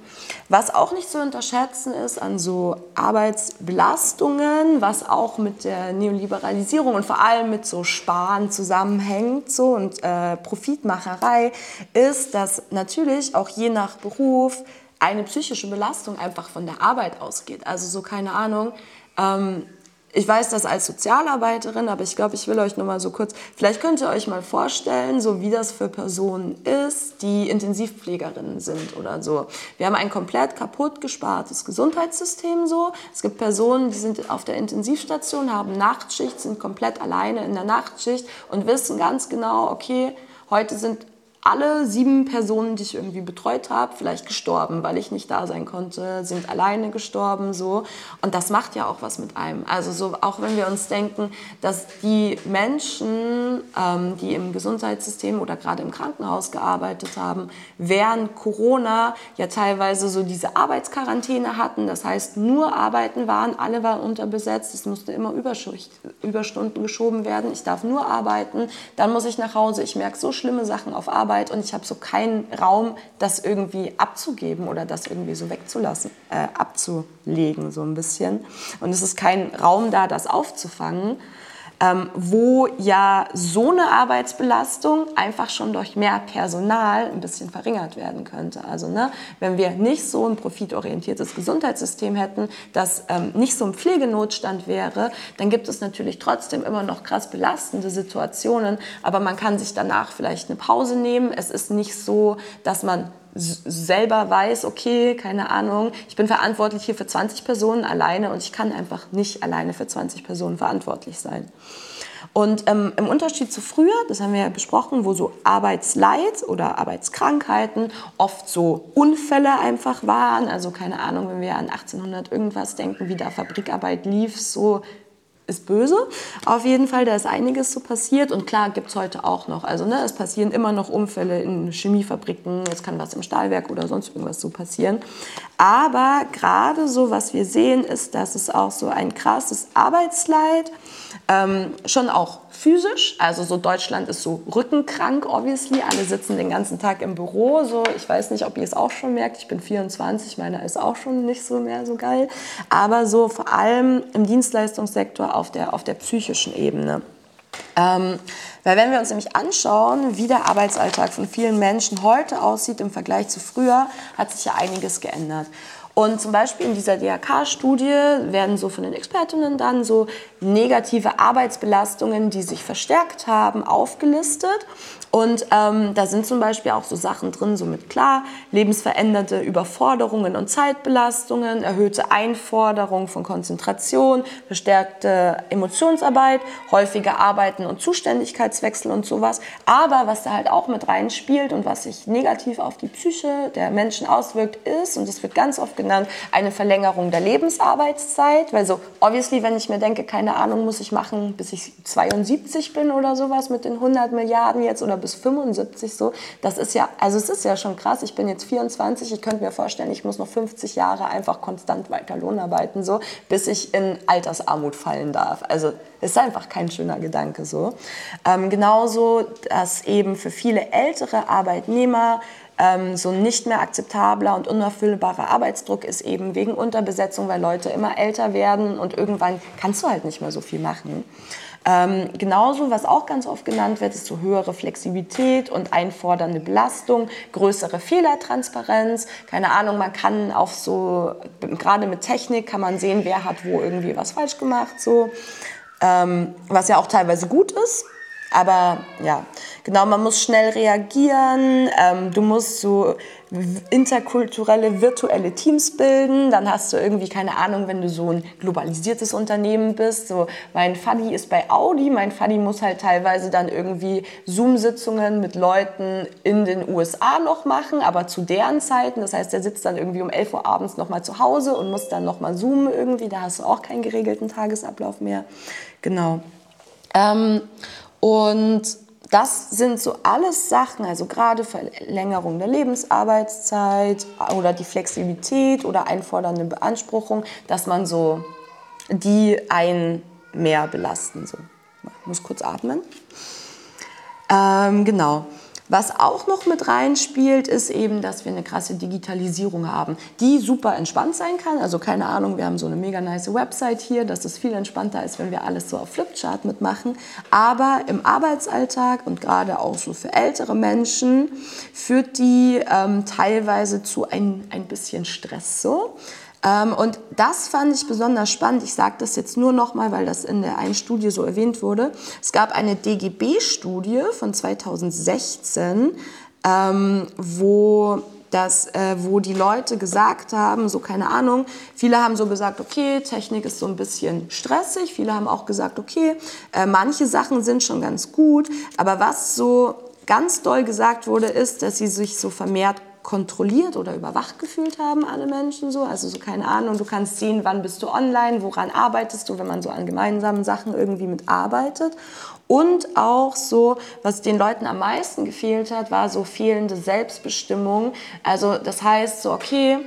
was auch nicht zu unterschätzen ist an so Arbeitsbelastungen, was auch mit der Neoliberalisierung und vor allem mit so Sparen zusammenhängt so, und äh, Profitmacherei, ist, dass natürlich auch je nach Beruf eine psychische Belastung einfach von der Arbeit ausgeht. Also so keine Ahnung. Ähm, ich weiß das als Sozialarbeiterin, aber ich glaube, ich will euch nur mal so kurz, vielleicht könnt ihr euch mal vorstellen, so wie das für Personen ist, die Intensivpflegerinnen sind oder so. Wir haben ein komplett kaputt gespartes Gesundheitssystem so. Es gibt Personen, die sind auf der Intensivstation, haben Nachtschicht, sind komplett alleine in der Nachtschicht und wissen ganz genau, okay, heute sind alle sieben Personen, die ich irgendwie betreut habe, vielleicht gestorben, weil ich nicht da sein konnte, sind alleine gestorben, so. Und das macht ja auch was mit einem. Also so, auch wenn wir uns denken, dass die Menschen, ähm, die im Gesundheitssystem oder gerade im Krankenhaus gearbeitet haben, während Corona ja teilweise so diese Arbeitsquarantäne hatten, das heißt nur arbeiten waren, alle waren unterbesetzt, es musste immer Überstunden geschoben werden, ich darf nur arbeiten, dann muss ich nach Hause, ich merke so schlimme Sachen auf Arbeit, Arbeit und ich habe so keinen Raum, das irgendwie abzugeben oder das irgendwie so wegzulassen, äh, abzulegen so ein bisschen. Und es ist kein Raum da, das aufzufangen ähm, wo ja so eine Arbeitsbelastung einfach schon durch mehr Personal ein bisschen verringert werden könnte. Also ne, wenn wir nicht so ein profitorientiertes Gesundheitssystem hätten, das ähm, nicht so ein Pflegenotstand wäre, dann gibt es natürlich trotzdem immer noch krass belastende Situationen, aber man kann sich danach vielleicht eine Pause nehmen. Es ist nicht so, dass man selber weiß, okay, keine Ahnung, ich bin verantwortlich hier für 20 Personen alleine und ich kann einfach nicht alleine für 20 Personen verantwortlich sein. Und ähm, im Unterschied zu früher, das haben wir ja besprochen, wo so Arbeitsleid oder Arbeitskrankheiten oft so Unfälle einfach waren, also keine Ahnung, wenn wir an 1800 irgendwas denken, wie da Fabrikarbeit lief, so ist böse. Auf jeden Fall, da ist einiges so passiert und klar gibt es heute auch noch. Also ne, es passieren immer noch Unfälle in Chemiefabriken, es kann was im Stahlwerk oder sonst irgendwas so passieren. Aber gerade so, was wir sehen, ist, dass es auch so ein krasses Arbeitsleid, ähm, schon auch physisch, also so Deutschland ist so rückenkrank, obviously. Alle sitzen den ganzen Tag im Büro. So, ich weiß nicht, ob ihr es auch schon merkt. Ich bin 24, meiner ist auch schon nicht so mehr so geil. Aber so vor allem im Dienstleistungssektor auf der, auf der psychischen Ebene. Ähm, weil wenn wir uns nämlich anschauen, wie der Arbeitsalltag von vielen Menschen heute aussieht im Vergleich zu früher, hat sich ja einiges geändert. Und zum Beispiel in dieser DRK-Studie werden so von den Expertinnen dann so negative Arbeitsbelastungen, die sich verstärkt haben, aufgelistet. Und ähm, da sind zum Beispiel auch so Sachen drin, so mit klar, lebensveränderte Überforderungen und Zeitbelastungen, erhöhte Einforderung von Konzentration, verstärkte Emotionsarbeit, häufige Arbeiten und Zuständigkeitswechsel und sowas. Aber was da halt auch mit reinspielt und was sich negativ auf die Psyche der Menschen auswirkt, ist, und das wird ganz oft genannt, eine Verlängerung der Lebensarbeitszeit. Weil so, obviously, wenn ich mir denke, keine Ahnung, muss ich machen, bis ich 72 bin oder sowas mit den 100 Milliarden jetzt oder bis 75 so. Das ist ja, also es ist ja schon krass. Ich bin jetzt 24, ich könnte mir vorstellen, ich muss noch 50 Jahre einfach konstant weiter Lohn arbeiten, so, bis ich in Altersarmut fallen darf. Also ist einfach kein schöner Gedanke so. Ähm, genauso, dass eben für viele ältere Arbeitnehmer ähm, so nicht mehr akzeptabler und unerfüllbarer Arbeitsdruck ist eben wegen Unterbesetzung, weil Leute immer älter werden und irgendwann kannst du halt nicht mehr so viel machen. Ähm, genauso, was auch ganz oft genannt wird, ist so höhere Flexibilität und einfordernde Belastung, größere Fehlertransparenz. Keine Ahnung, man kann auch so, gerade mit Technik kann man sehen, wer hat wo irgendwie was falsch gemacht, so. Ähm, was ja auch teilweise gut ist. Aber ja, genau, man muss schnell reagieren, ähm, du musst so interkulturelle, virtuelle Teams bilden, dann hast du irgendwie, keine Ahnung, wenn du so ein globalisiertes Unternehmen bist, so mein Faddy ist bei Audi, mein Faddy muss halt teilweise dann irgendwie Zoom-Sitzungen mit Leuten in den USA noch machen, aber zu deren Zeiten, das heißt, der sitzt dann irgendwie um 11 Uhr abends nochmal zu Hause und muss dann nochmal zoomen irgendwie, da hast du auch keinen geregelten Tagesablauf mehr, genau. Ähm, und das sind so alles Sachen, also gerade Verlängerung der Lebensarbeitszeit oder die Flexibilität oder einfordernde Beanspruchung, dass man so die ein mehr belasten. So. Ich muss kurz atmen. Ähm, genau. Was auch noch mit reinspielt, ist eben, dass wir eine krasse Digitalisierung haben, die super entspannt sein kann. Also keine Ahnung, wir haben so eine mega nice Website hier, dass es viel entspannter ist, wenn wir alles so auf Flipchart mitmachen. Aber im Arbeitsalltag und gerade auch so für ältere Menschen führt die ähm, teilweise zu ein, ein bisschen Stress so. Ähm, und das fand ich besonders spannend. Ich sage das jetzt nur nochmal, weil das in der einen Studie so erwähnt wurde. Es gab eine DGB-Studie von 2016, ähm, wo das, äh, wo die Leute gesagt haben, so keine Ahnung, viele haben so gesagt, okay, Technik ist so ein bisschen stressig, viele haben auch gesagt, okay, äh, manche Sachen sind schon ganz gut, aber was so ganz doll gesagt wurde, ist, dass sie sich so vermehrt kontrolliert oder überwacht gefühlt haben, alle Menschen so. Also so keine Ahnung, du kannst sehen, wann bist du online, woran arbeitest du, wenn man so an gemeinsamen Sachen irgendwie mitarbeitet. Und auch so, was den Leuten am meisten gefehlt hat, war so fehlende Selbstbestimmung. Also das heißt so, okay,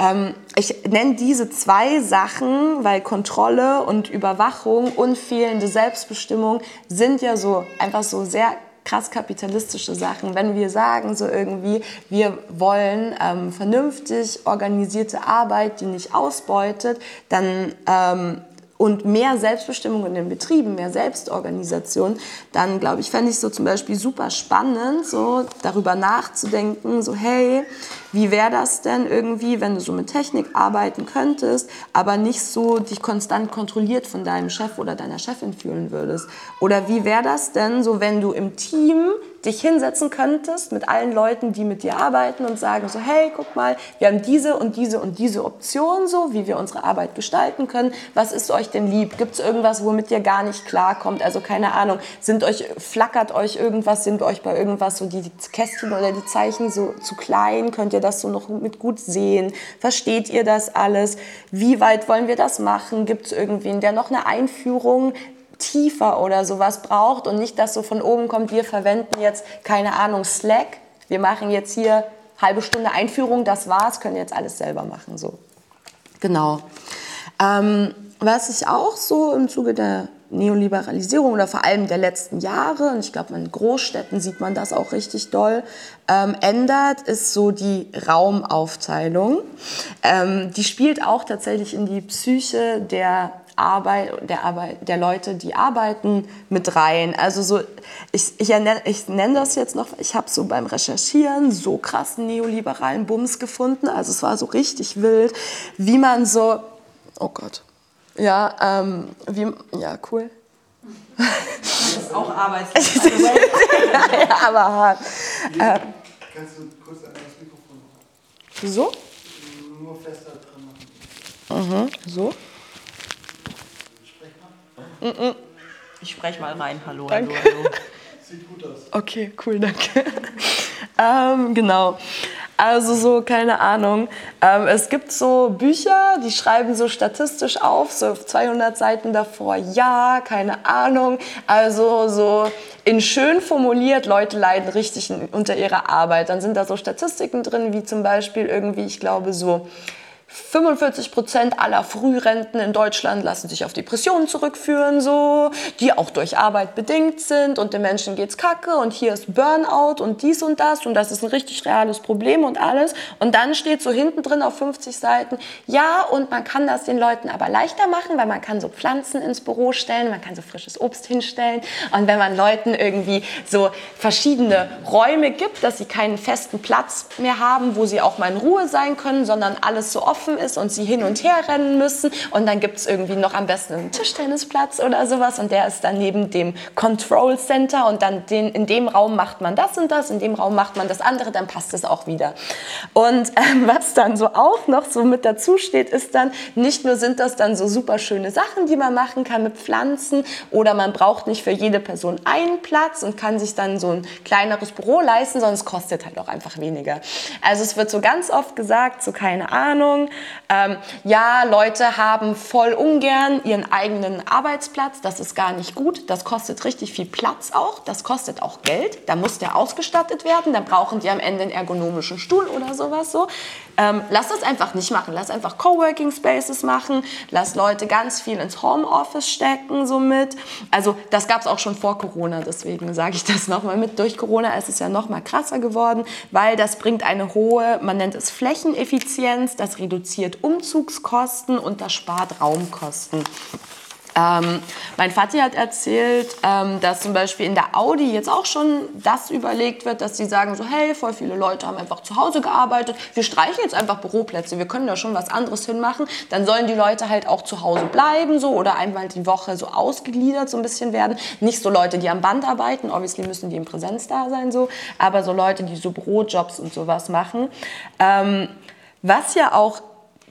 ähm, ich nenne diese zwei Sachen, weil Kontrolle und Überwachung und fehlende Selbstbestimmung sind ja so einfach so sehr krass kapitalistische Sachen. Wenn wir sagen, so irgendwie, wir wollen ähm, vernünftig organisierte Arbeit, die nicht ausbeutet, dann ähm, und mehr Selbstbestimmung in den Betrieben, mehr Selbstorganisation, dann glaube ich, fände ich so zum Beispiel super spannend, so darüber nachzudenken, so hey, wie wäre das denn irgendwie, wenn du so mit Technik arbeiten könntest, aber nicht so dich konstant kontrolliert von deinem Chef oder deiner Chefin fühlen würdest? Oder wie wäre das denn so, wenn du im Team dich hinsetzen könntest mit allen Leuten, die mit dir arbeiten und sagen so, hey, guck mal, wir haben diese und diese und diese Option so, wie wir unsere Arbeit gestalten können. Was ist euch denn lieb? Gibt es irgendwas, womit ihr gar nicht klarkommt? Also keine Ahnung, sind euch, flackert euch irgendwas, sind euch bei irgendwas so die Kästchen oder die Zeichen so zu klein? Könnt ihr das so noch mit gut sehen? Versteht ihr das alles? Wie weit wollen wir das machen? Gibt es irgendwen, der noch eine Einführung tiefer oder sowas braucht und nicht, dass so von oben kommt, wir verwenden jetzt, keine Ahnung, Slack, wir machen jetzt hier halbe Stunde Einführung, das war's, können jetzt alles selber machen. So. Genau. Ähm, was ich auch so im Zuge der Neoliberalisierung oder vor allem der letzten Jahre, und ich glaube, in Großstädten sieht man das auch richtig doll, ähm, ändert, ist so die Raumaufteilung. Ähm, die spielt auch tatsächlich in die Psyche der Arbeit, der, Arbeit, der Leute, die arbeiten, mit rein. Also so, ich, ich, ich nenne das jetzt noch, ich habe so beim Recherchieren so krassen neoliberalen Bums gefunden. Also es war so richtig wild, wie man so, oh Gott, ja, ähm, wie, ja, cool. Das ist auch Arbeitsleben. ja, aber hart. Äh, Kannst du kurz einmal das Mikrofon so? nur fester dran machen? So? Ich spreche mal rein. Hallo, Danke. hallo, hallo. Sieht gut aus. Okay, cool, danke. ähm, genau. Also so, keine Ahnung. Ähm, es gibt so Bücher, die schreiben so statistisch auf, so auf 200 Seiten davor, ja, keine Ahnung. Also so in schön formuliert, Leute leiden richtig in, unter ihrer Arbeit. Dann sind da so Statistiken drin, wie zum Beispiel irgendwie, ich glaube so 45 Prozent aller Frührenten in Deutschland lassen sich auf Depressionen zurückführen, so, die auch durch Arbeit bedingt sind und den Menschen geht's kacke und hier ist Burnout und dies und das und das ist ein richtig reales Problem und alles. Und dann steht so hinten drin auf 50 Seiten, ja, und man kann das den Leuten aber leichter machen, weil man kann so Pflanzen ins Büro stellen, man kann so frisches Obst hinstellen und wenn man Leuten irgendwie so verschiedene Räume gibt, dass sie keinen festen Platz mehr haben, wo sie auch mal in Ruhe sein können, sondern alles so offen ist und sie hin und her rennen müssen. Und dann gibt es irgendwie noch am besten einen Tischtennisplatz oder sowas und der ist dann neben dem Control Center und dann den, in dem Raum macht man das und das, in dem Raum macht man das andere, dann passt es auch wieder. Und ähm, was dann so auch noch so mit dazu steht, ist dann, nicht nur sind das dann so super schöne Sachen, die man machen kann mit Pflanzen oder man braucht nicht für jede Person einen Platz und kann sich dann so ein kleineres Büro leisten, sondern es kostet halt auch einfach weniger. Also es wird so ganz oft gesagt, so keine Ahnung, ähm, ja, Leute haben voll ungern ihren eigenen Arbeitsplatz, das ist gar nicht gut, das kostet richtig viel Platz auch, das kostet auch Geld, da muss der ausgestattet werden, dann brauchen die am Ende einen ergonomischen Stuhl oder sowas so. Ähm, lass das einfach nicht machen, lass einfach Coworking Spaces machen, lass Leute ganz viel ins Homeoffice stecken somit. Also das gab es auch schon vor Corona, deswegen sage ich das nochmal mit. Durch Corona ist es ja noch mal krasser geworden, weil das bringt eine hohe, man nennt es Flächeneffizienz, das reduziert Umzugskosten und das spart Raumkosten. Ähm, mein Vati hat erzählt, ähm, dass zum Beispiel in der Audi jetzt auch schon das überlegt wird, dass sie sagen so, hey, voll viele Leute haben einfach zu Hause gearbeitet, wir streichen jetzt einfach Büroplätze, wir können da schon was anderes hinmachen, dann sollen die Leute halt auch zu Hause bleiben so oder einmal die Woche so ausgegliedert so ein bisschen werden. Nicht so Leute, die am Band arbeiten, obviously müssen die in Präsenz da sein so, aber so Leute, die so Bürojobs und sowas machen. Ähm, was ja auch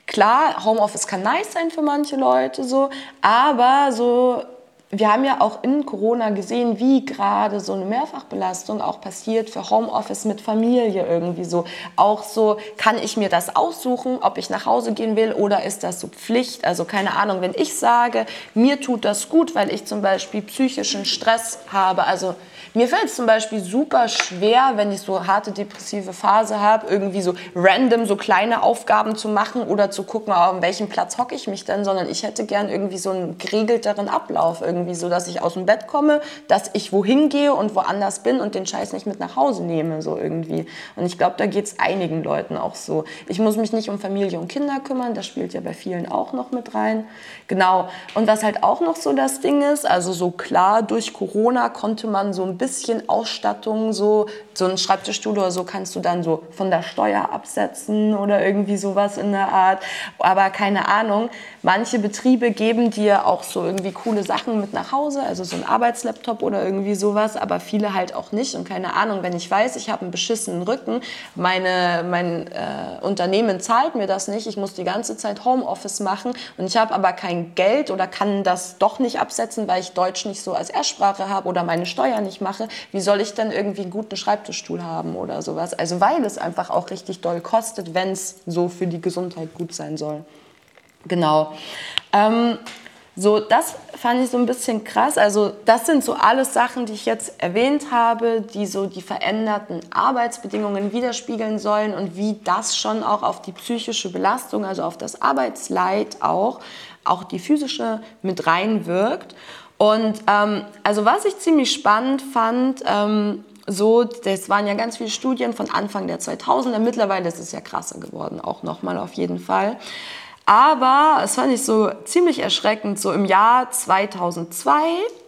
klar, Homeoffice kann nice sein für manche Leute so, aber so wir haben ja auch in Corona gesehen, wie gerade so eine Mehrfachbelastung auch passiert für Homeoffice mit Familie irgendwie so. Auch so, kann ich mir das aussuchen, ob ich nach Hause gehen will oder ist das so Pflicht? Also keine Ahnung, wenn ich sage, mir tut das gut, weil ich zum Beispiel psychischen Stress habe, also mir fällt es zum Beispiel super schwer, wenn ich so harte depressive Phase habe, irgendwie so random so kleine Aufgaben zu machen oder zu gucken, an welchem Platz hocke ich mich denn, sondern ich hätte gern irgendwie so einen geregelteren Ablauf irgendwie so, dass ich aus dem Bett komme, dass ich wohin gehe und woanders bin und den Scheiß nicht mit nach Hause nehme so irgendwie. Und ich glaube, da geht es einigen Leuten auch so. Ich muss mich nicht um Familie und Kinder kümmern, das spielt ja bei vielen auch noch mit rein. Genau. Und was halt auch noch so das Ding ist, also so klar, durch Corona konnte man so ein bisschen Ausstattung, so, so ein Schreibtischstuhl oder so kannst du dann so von der Steuer absetzen oder irgendwie sowas in der Art. Aber keine Ahnung, manche Betriebe geben dir auch so irgendwie coole Sachen mit nach Hause, also so ein Arbeitslaptop oder irgendwie sowas, aber viele halt auch nicht. Und keine Ahnung, wenn ich weiß, ich habe einen beschissenen Rücken, meine, mein äh, Unternehmen zahlt mir das nicht, ich muss die ganze Zeit Homeoffice machen und ich habe aber kein Geld oder kann das doch nicht absetzen, weil ich Deutsch nicht so als Erstsprache habe oder meine Steuer nicht mache, wie soll ich dann irgendwie einen guten Schreibtischstuhl haben oder sowas? Also weil es einfach auch richtig doll kostet, wenn es so für die Gesundheit gut sein soll. Genau. Ähm, so, das fand ich so ein bisschen krass. Also, das sind so alles Sachen, die ich jetzt erwähnt habe, die so die veränderten Arbeitsbedingungen widerspiegeln sollen und wie das schon auch auf die psychische Belastung, also auf das Arbeitsleid auch, auch die physische mit reinwirkt. Und ähm, also, was ich ziemlich spannend fand, ähm, so, das waren ja ganz viele Studien von Anfang der 2000er. Mittlerweile ist es ja krasser geworden, auch nochmal auf jeden Fall. Aber es fand ich so ziemlich erschreckend, so im Jahr 2002,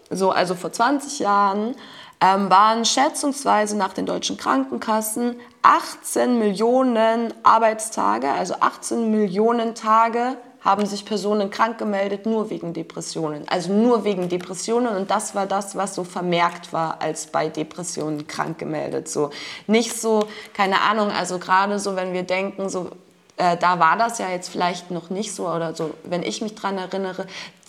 so also vor 20 Jahren, ähm, waren schätzungsweise nach den deutschen Krankenkassen 18 Millionen Arbeitstage, also 18 Millionen Tage haben sich Personen krank gemeldet nur wegen Depressionen. Also nur wegen Depressionen und das war das, was so vermerkt war als bei Depressionen krank gemeldet. So nicht so, keine Ahnung, also gerade so, wenn wir denken, so äh, da war das ja jetzt vielleicht noch nicht so oder so, wenn ich mich dran erinnere,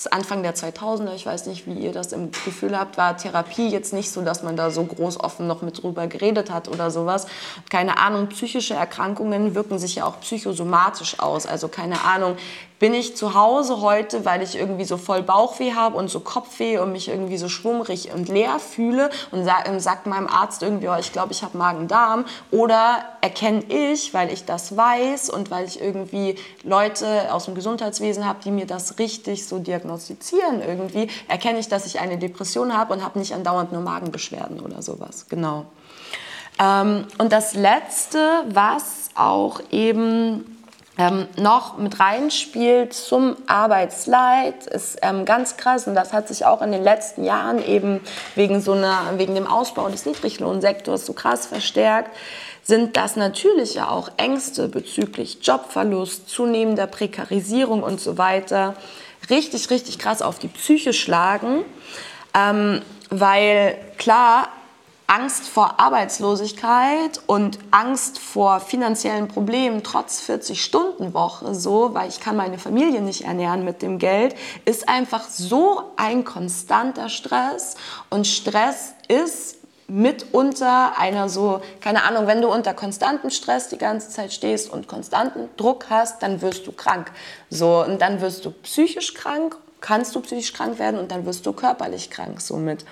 Anfang der 2000er, ich weiß nicht, wie ihr das im Gefühl habt, war Therapie jetzt nicht so, dass man da so groß offen noch mit drüber geredet hat oder sowas. Keine Ahnung, psychische Erkrankungen wirken sich ja auch psychosomatisch aus. Also keine Ahnung, bin ich zu Hause heute, weil ich irgendwie so voll Bauchweh habe und so Kopfweh und mich irgendwie so schwummrig und leer fühle und sag, ähm, sagt meinem Arzt irgendwie, oh, ich glaube, ich habe Magen-Darm. Oder erkenne ich, weil ich das weiß und weil ich irgendwie Leute aus dem Gesundheitswesen habe, die mir das richtig so diagnostizieren irgendwie, erkenne ich, dass ich eine Depression habe und habe nicht andauernd nur Magenbeschwerden oder sowas. Genau. Ähm, und das Letzte, was auch eben ähm, noch mit reinspielt zum Arbeitsleid, ist ähm, ganz krass und das hat sich auch in den letzten Jahren eben wegen, so einer, wegen dem Ausbau des Niedriglohnsektors so krass verstärkt, sind das natürlich ja auch Ängste bezüglich Jobverlust, zunehmender Prekarisierung und so weiter richtig, richtig krass auf die Psyche schlagen, ähm, weil klar, Angst vor Arbeitslosigkeit und Angst vor finanziellen Problemen trotz 40-Stunden-Woche, so, weil ich kann meine Familie nicht ernähren mit dem Geld, ist einfach so ein konstanter Stress. Und Stress ist mitunter einer so, keine Ahnung, wenn du unter konstantem Stress die ganze Zeit stehst und konstanten Druck hast, dann wirst du krank. So, und dann wirst du psychisch krank kannst du psychisch krank werden und dann wirst du körperlich krank somit.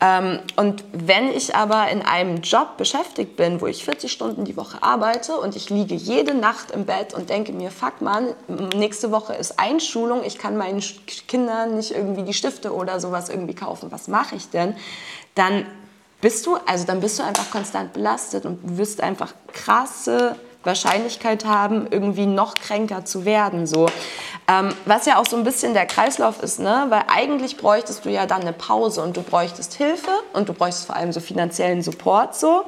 Ähm, und wenn ich aber in einem Job beschäftigt bin, wo ich 40 Stunden die Woche arbeite und ich liege jede Nacht im Bett und denke mir, fuck man, nächste Woche ist Einschulung, ich kann meinen Kindern nicht irgendwie die Stifte oder sowas irgendwie kaufen, was mache ich denn? Dann bist du, also dann bist du einfach konstant belastet und wirst einfach krasse Wahrscheinlichkeit haben, irgendwie noch kränker zu werden. So. Ähm, was ja auch so ein bisschen der Kreislauf ist, ne? weil eigentlich bräuchtest du ja dann eine Pause und du bräuchtest Hilfe und du bräuchtest vor allem so finanziellen Support so.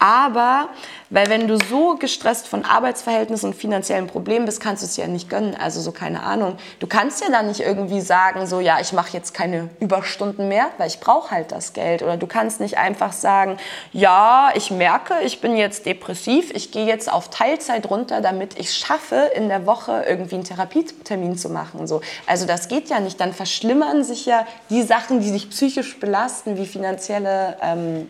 Aber weil wenn du so gestresst von Arbeitsverhältnissen und finanziellen Problemen bist, kannst du es ja nicht gönnen. Also so keine Ahnung. Du kannst ja dann nicht irgendwie sagen, so ja, ich mache jetzt keine Überstunden mehr, weil ich brauche halt das Geld. Oder du kannst nicht einfach sagen, ja, ich merke, ich bin jetzt depressiv, ich gehe jetzt auf Teilzeit runter, damit ich schaffe, in der Woche irgendwie einen Therapietermin zu machen. So. Also das geht ja nicht. Dann verschlimmern sich ja die Sachen, die sich psychisch belasten, wie finanzielle ähm,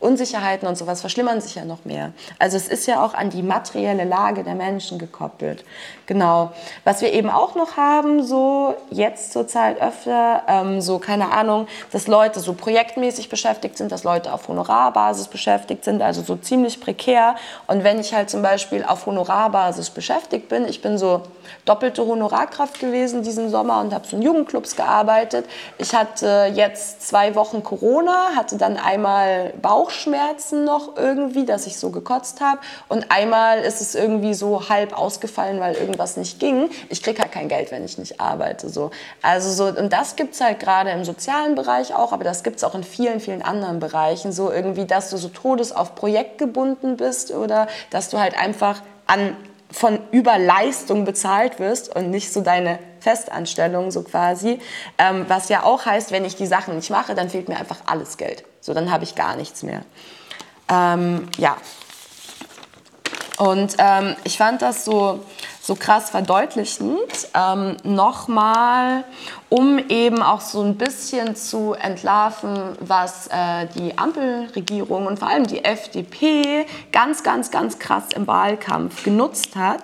Unsicherheiten und sowas verschlimmern sich ja noch mehr. Also es ist ja auch an die materielle Lage der Menschen gekoppelt. Genau. Was wir eben auch noch haben, so jetzt zurzeit öfter, ähm, so keine Ahnung, dass Leute so projektmäßig beschäftigt sind, dass Leute auf Honorarbasis beschäftigt sind, also so ziemlich prekär. Und wenn ich halt zum Beispiel auf Honorarbasis beschäftigt bin, ich bin so doppelte Honorarkraft gewesen diesen Sommer und habe so in Jugendclubs gearbeitet. Ich hatte jetzt zwei Wochen Corona, hatte dann einmal Bauch Bauchschmerzen noch irgendwie, dass ich so gekotzt habe. Und einmal ist es irgendwie so halb ausgefallen, weil irgendwas nicht ging. Ich kriege halt kein Geld, wenn ich nicht arbeite. So. Also so, und das gibt es halt gerade im sozialen Bereich auch, aber das gibt es auch in vielen, vielen anderen Bereichen. So irgendwie, dass du so todes auf Projekt gebunden bist oder dass du halt einfach an von Überleistung bezahlt wirst und nicht so deine Festanstellung so quasi. Ähm, was ja auch heißt, wenn ich die Sachen nicht mache, dann fehlt mir einfach alles Geld. So, dann habe ich gar nichts mehr. Ähm, ja. Und ähm, ich fand das so, so krass verdeutlichend, ähm, nochmal, um eben auch so ein bisschen zu entlarven, was äh, die Ampelregierung und vor allem die FDP ganz, ganz, ganz krass im Wahlkampf genutzt hat.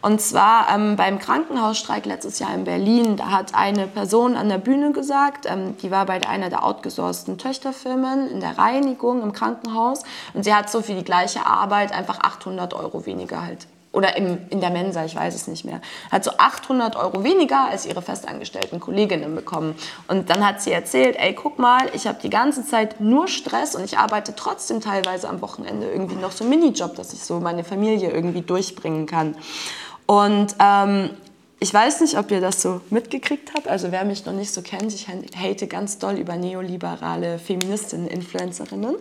Und zwar ähm, beim Krankenhausstreik letztes Jahr in Berlin, da hat eine Person an der Bühne gesagt, ähm, die war bei einer der outgesourcten Töchterfirmen in der Reinigung im Krankenhaus und sie hat so für die gleiche Arbeit einfach 800 Euro weniger halt oder im, in der Mensa, ich weiß es nicht mehr, hat so 800 Euro weniger als ihre festangestellten Kolleginnen bekommen. Und dann hat sie erzählt, ey, guck mal, ich habe die ganze Zeit nur Stress und ich arbeite trotzdem teilweise am Wochenende irgendwie noch so einen Minijob, dass ich so meine Familie irgendwie durchbringen kann. Und ähm, ich weiß nicht, ob ihr das so mitgekriegt habt. Also wer mich noch nicht so kennt, ich hate ganz doll über neoliberale Feministinnen, Influencerinnen.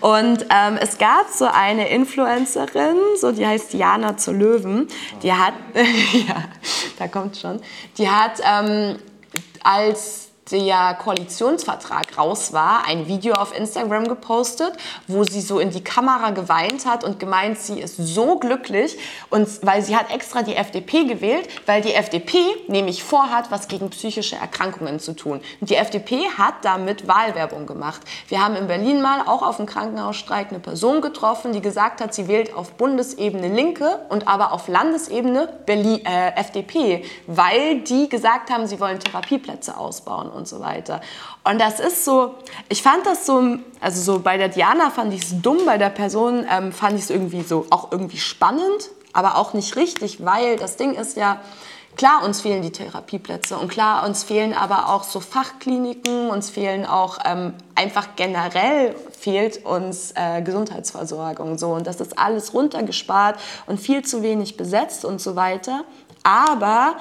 Und ähm, es gab so eine Influencerin, so die heißt Jana zur Löwen. Die hat, ja, da kommt schon. Die hat ähm, als der Koalitionsvertrag raus war, ein Video auf Instagram gepostet, wo sie so in die Kamera geweint hat und gemeint, sie ist so glücklich und weil sie hat extra die FDP gewählt, weil die FDP nämlich vorhat, was gegen psychische Erkrankungen zu tun. Und die FDP hat damit Wahlwerbung gemacht. Wir haben in Berlin mal auch auf dem Krankenhausstreik eine Person getroffen, die gesagt hat, sie wählt auf Bundesebene Linke und aber auf Landesebene Berlin, äh, FDP, weil die gesagt haben, sie wollen Therapieplätze ausbauen und so weiter. Und das ist so, ich fand das so, also so bei der Diana fand ich es dumm, bei der Person ähm, fand ich es irgendwie so auch irgendwie spannend, aber auch nicht richtig, weil das Ding ist ja, Klar, uns fehlen die Therapieplätze und klar, uns fehlen aber auch so Fachkliniken, uns fehlen auch ähm, einfach generell fehlt uns äh, Gesundheitsversorgung so und das ist alles runtergespart und viel zu wenig besetzt und so weiter. Aber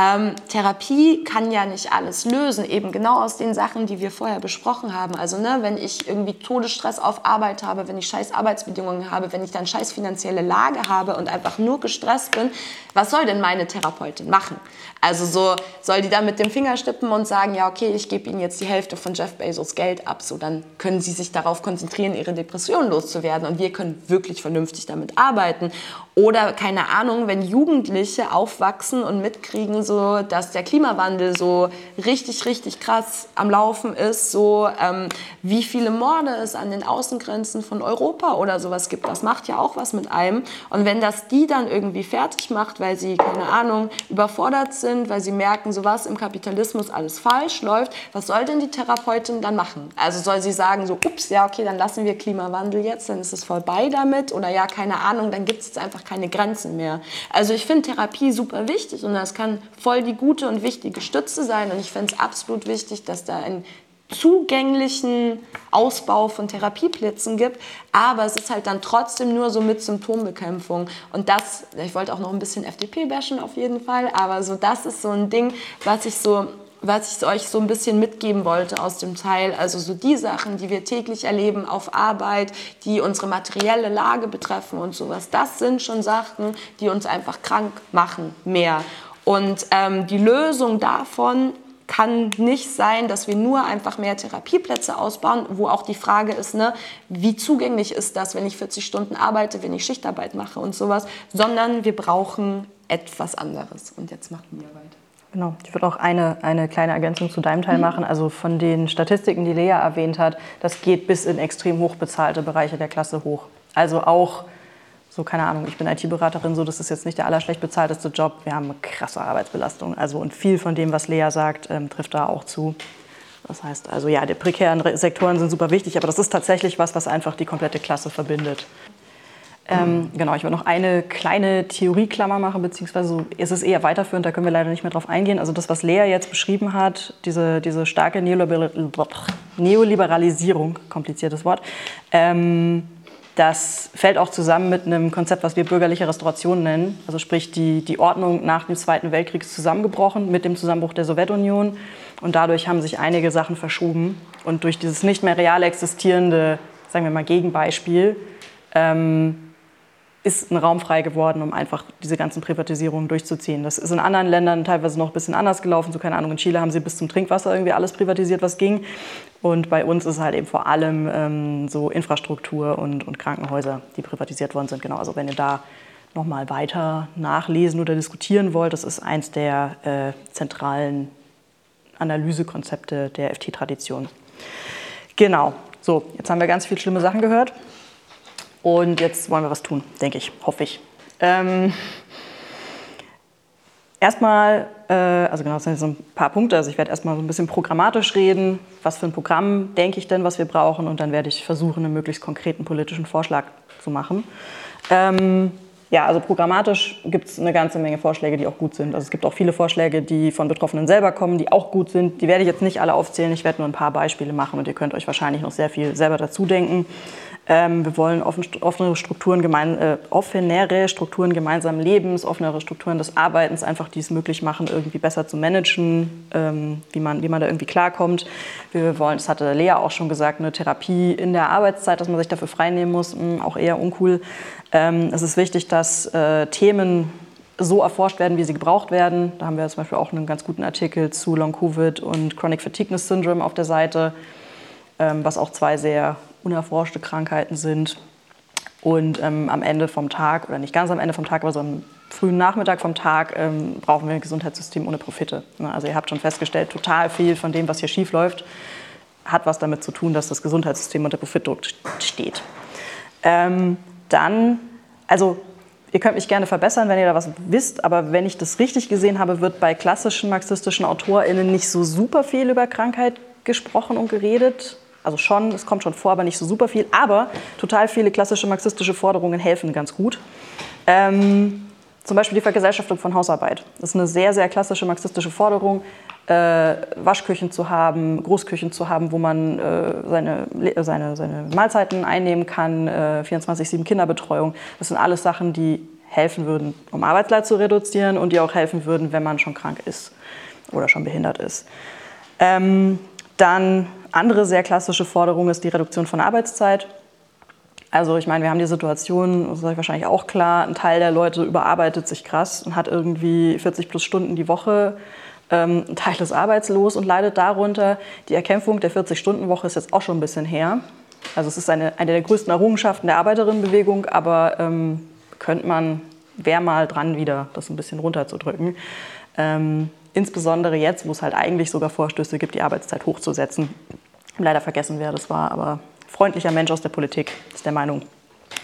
ähm, Therapie kann ja nicht alles lösen, eben genau aus den Sachen, die wir vorher besprochen haben. Also ne, wenn ich irgendwie Todesstress auf Arbeit habe, wenn ich scheiß Arbeitsbedingungen habe, wenn ich dann scheiß finanzielle Lage habe und einfach nur gestresst bin, was soll denn meine Therapeutin machen? Also so soll die dann mit dem Finger stippen und sagen, ja okay, ich gebe Ihnen jetzt die Hälfte von Jeff Bezos Geld ab, so dann können Sie sich darauf konzentrieren, Ihre Depression loszuwerden und wir können wirklich vernünftig damit arbeiten. Oder keine Ahnung, wenn Jugendliche aufwachsen und mitkriegen, so, dass der Klimawandel so richtig, richtig krass am Laufen ist, so ähm, wie viele Morde es an den Außengrenzen von Europa oder sowas gibt, das macht ja auch was mit einem. Und wenn das die dann irgendwie fertig macht, weil sie, keine Ahnung, überfordert sind, weil sie merken, so was im Kapitalismus alles falsch läuft, was soll denn die Therapeutin dann machen? Also soll sie sagen, so, ups, ja, okay, dann lassen wir Klimawandel jetzt, dann ist es vorbei damit oder ja, keine Ahnung, dann gibt es jetzt einfach keine Grenzen mehr. Also ich finde Therapie super wichtig und das kann voll die gute und wichtige Stütze sein. Und ich finde es absolut wichtig, dass da ein zugänglichen Ausbau von Therapieplätzen gibt, aber es ist halt dann trotzdem nur so mit Symptombekämpfung und das, ich wollte auch noch ein bisschen FDP bashen auf jeden Fall, aber so das ist so ein Ding, was ich so was ich euch so ein bisschen mitgeben wollte aus dem Teil. Also so die Sachen, die wir täglich erleben auf Arbeit, die unsere materielle Lage betreffen und sowas, das sind schon Sachen, die uns einfach krank machen, mehr. Und ähm, die Lösung davon kann nicht sein, dass wir nur einfach mehr Therapieplätze ausbauen, wo auch die Frage ist, ne, wie zugänglich ist das, wenn ich 40 Stunden arbeite, wenn ich Schichtarbeit mache und sowas, sondern wir brauchen etwas anderes. Und jetzt machen wir weiter. Genau, ich würde auch eine, eine kleine Ergänzung zu deinem Teil mhm. machen. Also von den Statistiken, die Lea erwähnt hat, das geht bis in extrem hochbezahlte Bereiche der Klasse hoch. Also auch so, keine Ahnung, ich bin IT-Beraterin, so, das ist jetzt nicht der allerschlecht bezahlteste Job. Wir haben eine krasse Arbeitsbelastung. Also, und viel von dem, was Lea sagt, ähm, trifft da auch zu. Das heißt, also ja, die prekären Sektoren sind super wichtig, aber das ist tatsächlich was, was einfach die komplette Klasse verbindet. Ähm, genau, ich will noch eine kleine Theorieklammer machen, beziehungsweise ist es eher weiterführend, da können wir leider nicht mehr drauf eingehen. Also das, was Lea jetzt beschrieben hat, diese, diese starke Neoliberalisierung, kompliziertes Wort, ähm, das fällt auch zusammen mit einem Konzept, was wir bürgerliche Restauration nennen. Also sprich, die, die Ordnung nach dem Zweiten Weltkrieg ist zusammengebrochen mit dem Zusammenbruch der Sowjetunion. Und dadurch haben sich einige Sachen verschoben. Und durch dieses nicht mehr real existierende, sagen wir mal, Gegenbeispiel, ähm, ist ein Raum frei geworden, um einfach diese ganzen Privatisierungen durchzuziehen. Das ist in anderen Ländern teilweise noch ein bisschen anders gelaufen. So keine Ahnung, in Chile haben sie bis zum Trinkwasser irgendwie alles privatisiert, was ging. Und bei uns ist halt eben vor allem ähm, so Infrastruktur und, und Krankenhäuser, die privatisiert worden sind. Genau, also wenn ihr da nochmal weiter nachlesen oder diskutieren wollt, das ist eins der äh, zentralen Analysekonzepte der FT-Tradition. Genau, so, jetzt haben wir ganz viele schlimme Sachen gehört. Und jetzt wollen wir was tun, denke ich, hoffe ich. Ähm, erstmal, äh, also genau, das sind so ein paar Punkte. Also ich werde erstmal so ein bisschen programmatisch reden. Was für ein Programm denke ich denn, was wir brauchen? Und dann werde ich versuchen, einen möglichst konkreten politischen Vorschlag zu machen. Ähm, ja, also programmatisch gibt es eine ganze Menge Vorschläge, die auch gut sind. Also es gibt auch viele Vorschläge, die von Betroffenen selber kommen, die auch gut sind. Die werde ich jetzt nicht alle aufzählen. Ich werde nur ein paar Beispiele machen und ihr könnt euch wahrscheinlich noch sehr viel selber dazu denken. Ähm, wir wollen offen, offenere Strukturen, gemein, äh, offenere Strukturen gemeinsamen Lebens, offenere Strukturen des Arbeitens, einfach die es möglich machen, irgendwie besser zu managen, ähm, wie, man, wie man da irgendwie klarkommt. Wir wollen, das hatte Lea auch schon gesagt, eine Therapie in der Arbeitszeit, dass man sich dafür freinehmen muss, mh, hm, auch eher uncool. Ähm, es ist wichtig, dass äh, Themen so erforscht werden, wie sie gebraucht werden. Da haben wir zum Beispiel auch einen ganz guten Artikel zu Long Covid und Chronic Fatigueness Syndrome auf der Seite, ähm, was auch zwei sehr unerforschte Krankheiten sind. Und ähm, am Ende vom Tag, oder nicht ganz am Ende vom Tag, aber so am frühen Nachmittag vom Tag, ähm, brauchen wir ein Gesundheitssystem ohne Profite. Ne? Also ihr habt schon festgestellt, total viel von dem, was hier schief läuft, hat was damit zu tun, dass das Gesundheitssystem unter Profitdruck steht. Ähm, dann, also ihr könnt mich gerne verbessern, wenn ihr da was wisst, aber wenn ich das richtig gesehen habe, wird bei klassischen marxistischen AutorInnen nicht so super viel über Krankheit gesprochen und geredet. Also schon, es kommt schon vor, aber nicht so super viel. Aber total viele klassische marxistische Forderungen helfen ganz gut. Ähm, zum Beispiel die Vergesellschaftung von Hausarbeit. Das ist eine sehr, sehr klassische marxistische Forderung, äh, Waschküchen zu haben, Großküchen zu haben, wo man äh, seine, seine, seine Mahlzeiten einnehmen kann, äh, 24-7 Kinderbetreuung. Das sind alles Sachen, die helfen würden, um Arbeitsleid zu reduzieren und die auch helfen würden, wenn man schon krank ist oder schon behindert ist. Ähm, dann andere sehr klassische Forderung ist die Reduktion von Arbeitszeit. Also ich meine, wir haben die Situation, das ist euch wahrscheinlich auch klar, ein Teil der Leute überarbeitet sich krass und hat irgendwie 40 plus Stunden die Woche. Ähm, ein Teil ist arbeitslos und leidet darunter. Die Erkämpfung der 40-Stunden-Woche ist jetzt auch schon ein bisschen her. Also es ist eine, eine der größten Errungenschaften der Arbeiterinnenbewegung, aber ähm, könnte man, wäre mal dran wieder, das ein bisschen runterzudrücken. Ähm, insbesondere jetzt, wo es halt eigentlich sogar Vorstöße gibt, die Arbeitszeit hochzusetzen. Leider vergessen, wer das war, aber freundlicher Mensch aus der Politik ist der Meinung,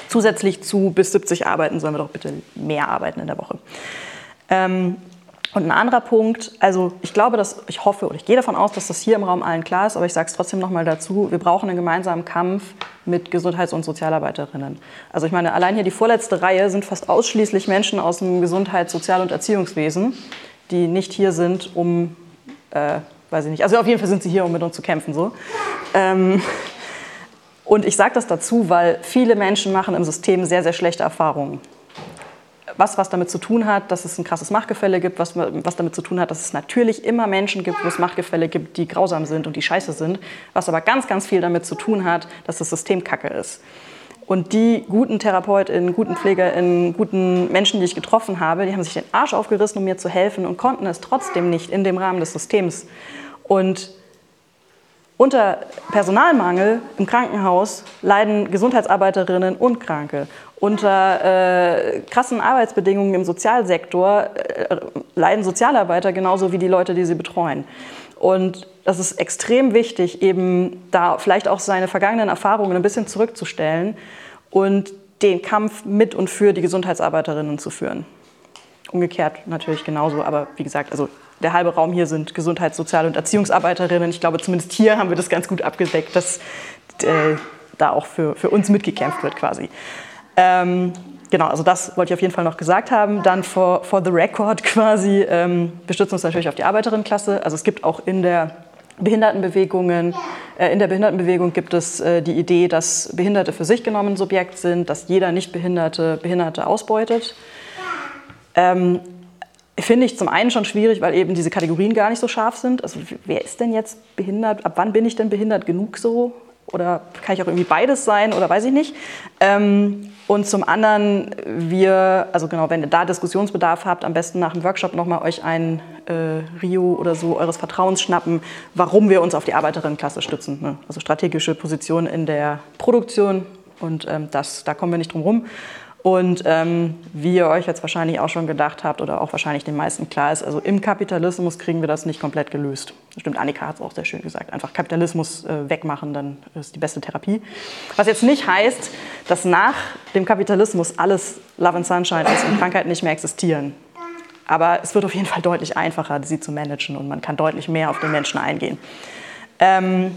zusätzlich zu bis 70 Arbeiten sollen wir doch bitte mehr arbeiten in der Woche. Ähm, und ein anderer Punkt, also ich glaube, dass ich hoffe oder ich gehe davon aus, dass das hier im Raum allen klar ist, aber ich sage es trotzdem nochmal dazu, wir brauchen einen gemeinsamen Kampf mit Gesundheits- und Sozialarbeiterinnen. Also ich meine, allein hier die vorletzte Reihe sind fast ausschließlich Menschen aus dem Gesundheits-, Sozial- und Erziehungswesen, die nicht hier sind, um, äh, weiß ich nicht, also auf jeden Fall sind sie hier, um mit uns zu kämpfen. So. Ähm, und ich sage das dazu, weil viele Menschen machen im System sehr, sehr schlechte Erfahrungen. Was, was damit zu tun hat, dass es ein krasses Machtgefälle gibt, was, was damit zu tun hat, dass es natürlich immer Menschen gibt, wo es Machtgefälle gibt, die grausam sind und die scheiße sind, was aber ganz, ganz viel damit zu tun hat, dass das System kacke ist. Und die guten TherapeutInnen, guten PflegerInnen, guten Menschen, die ich getroffen habe, die haben sich den Arsch aufgerissen, um mir zu helfen und konnten es trotzdem nicht in dem Rahmen des Systems. Und unter Personalmangel im Krankenhaus leiden Gesundheitsarbeiterinnen und Kranke. Unter äh, krassen Arbeitsbedingungen im Sozialsektor äh, leiden Sozialarbeiter genauso wie die Leute, die sie betreuen. Und das ist extrem wichtig, eben da vielleicht auch seine vergangenen Erfahrungen ein bisschen zurückzustellen und den Kampf mit und für die Gesundheitsarbeiterinnen zu führen. Umgekehrt natürlich genauso, aber wie gesagt, also der halbe Raum hier sind Gesundheits-, Sozial- und Erziehungsarbeiterinnen. Ich glaube, zumindest hier haben wir das ganz gut abgedeckt, dass äh, da auch für, für uns mitgekämpft wird quasi. Ähm, genau, also das wollte ich auf jeden Fall noch gesagt haben. Dann for, for the record quasi, ähm, wir stützen uns natürlich auf die Arbeiterinnenklasse. Also es gibt auch in der Behindertenbewegungen, äh, in der Behindertenbewegung gibt es äh, die Idee, dass Behinderte für sich genommen Subjekt sind, dass jeder Nichtbehinderte Behinderte ausbeutet. Ähm, Finde ich zum einen schon schwierig, weil eben diese Kategorien gar nicht so scharf sind. Also wer ist denn jetzt behindert? Ab wann bin ich denn behindert genug so? Oder kann ich auch irgendwie beides sein oder weiß ich nicht. Ähm, und zum anderen, wir, also genau, wenn ihr da Diskussionsbedarf habt, am besten nach dem Workshop nochmal euch ein äh, Rio oder so eures Vertrauens schnappen, warum wir uns auf die Arbeiterinnenklasse stützen. Ne? Also strategische Position in der Produktion und ähm, das, da kommen wir nicht drum rum. Und ähm, wie ihr euch jetzt wahrscheinlich auch schon gedacht habt oder auch wahrscheinlich den meisten klar ist, also im Kapitalismus kriegen wir das nicht komplett gelöst. Stimmt, Annika hat es auch sehr schön gesagt. Einfach Kapitalismus äh, wegmachen, dann ist die beste Therapie. Was jetzt nicht heißt, dass nach dem Kapitalismus alles Love and Sunshine ist und Krankheiten nicht mehr existieren. Aber es wird auf jeden Fall deutlich einfacher, sie zu managen und man kann deutlich mehr auf den Menschen eingehen. Ähm,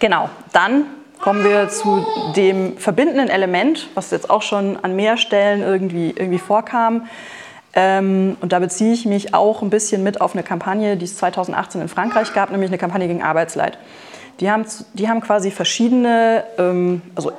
genau, dann kommen wir zu dem verbindenden Element, was jetzt auch schon an mehr Stellen irgendwie, irgendwie vorkam. Ähm, und da beziehe ich mich auch ein bisschen mit auf eine Kampagne, die es 2018 in Frankreich gab, nämlich eine Kampagne gegen Arbeitsleid. Die haben, die haben quasi verschiedene, ähm, also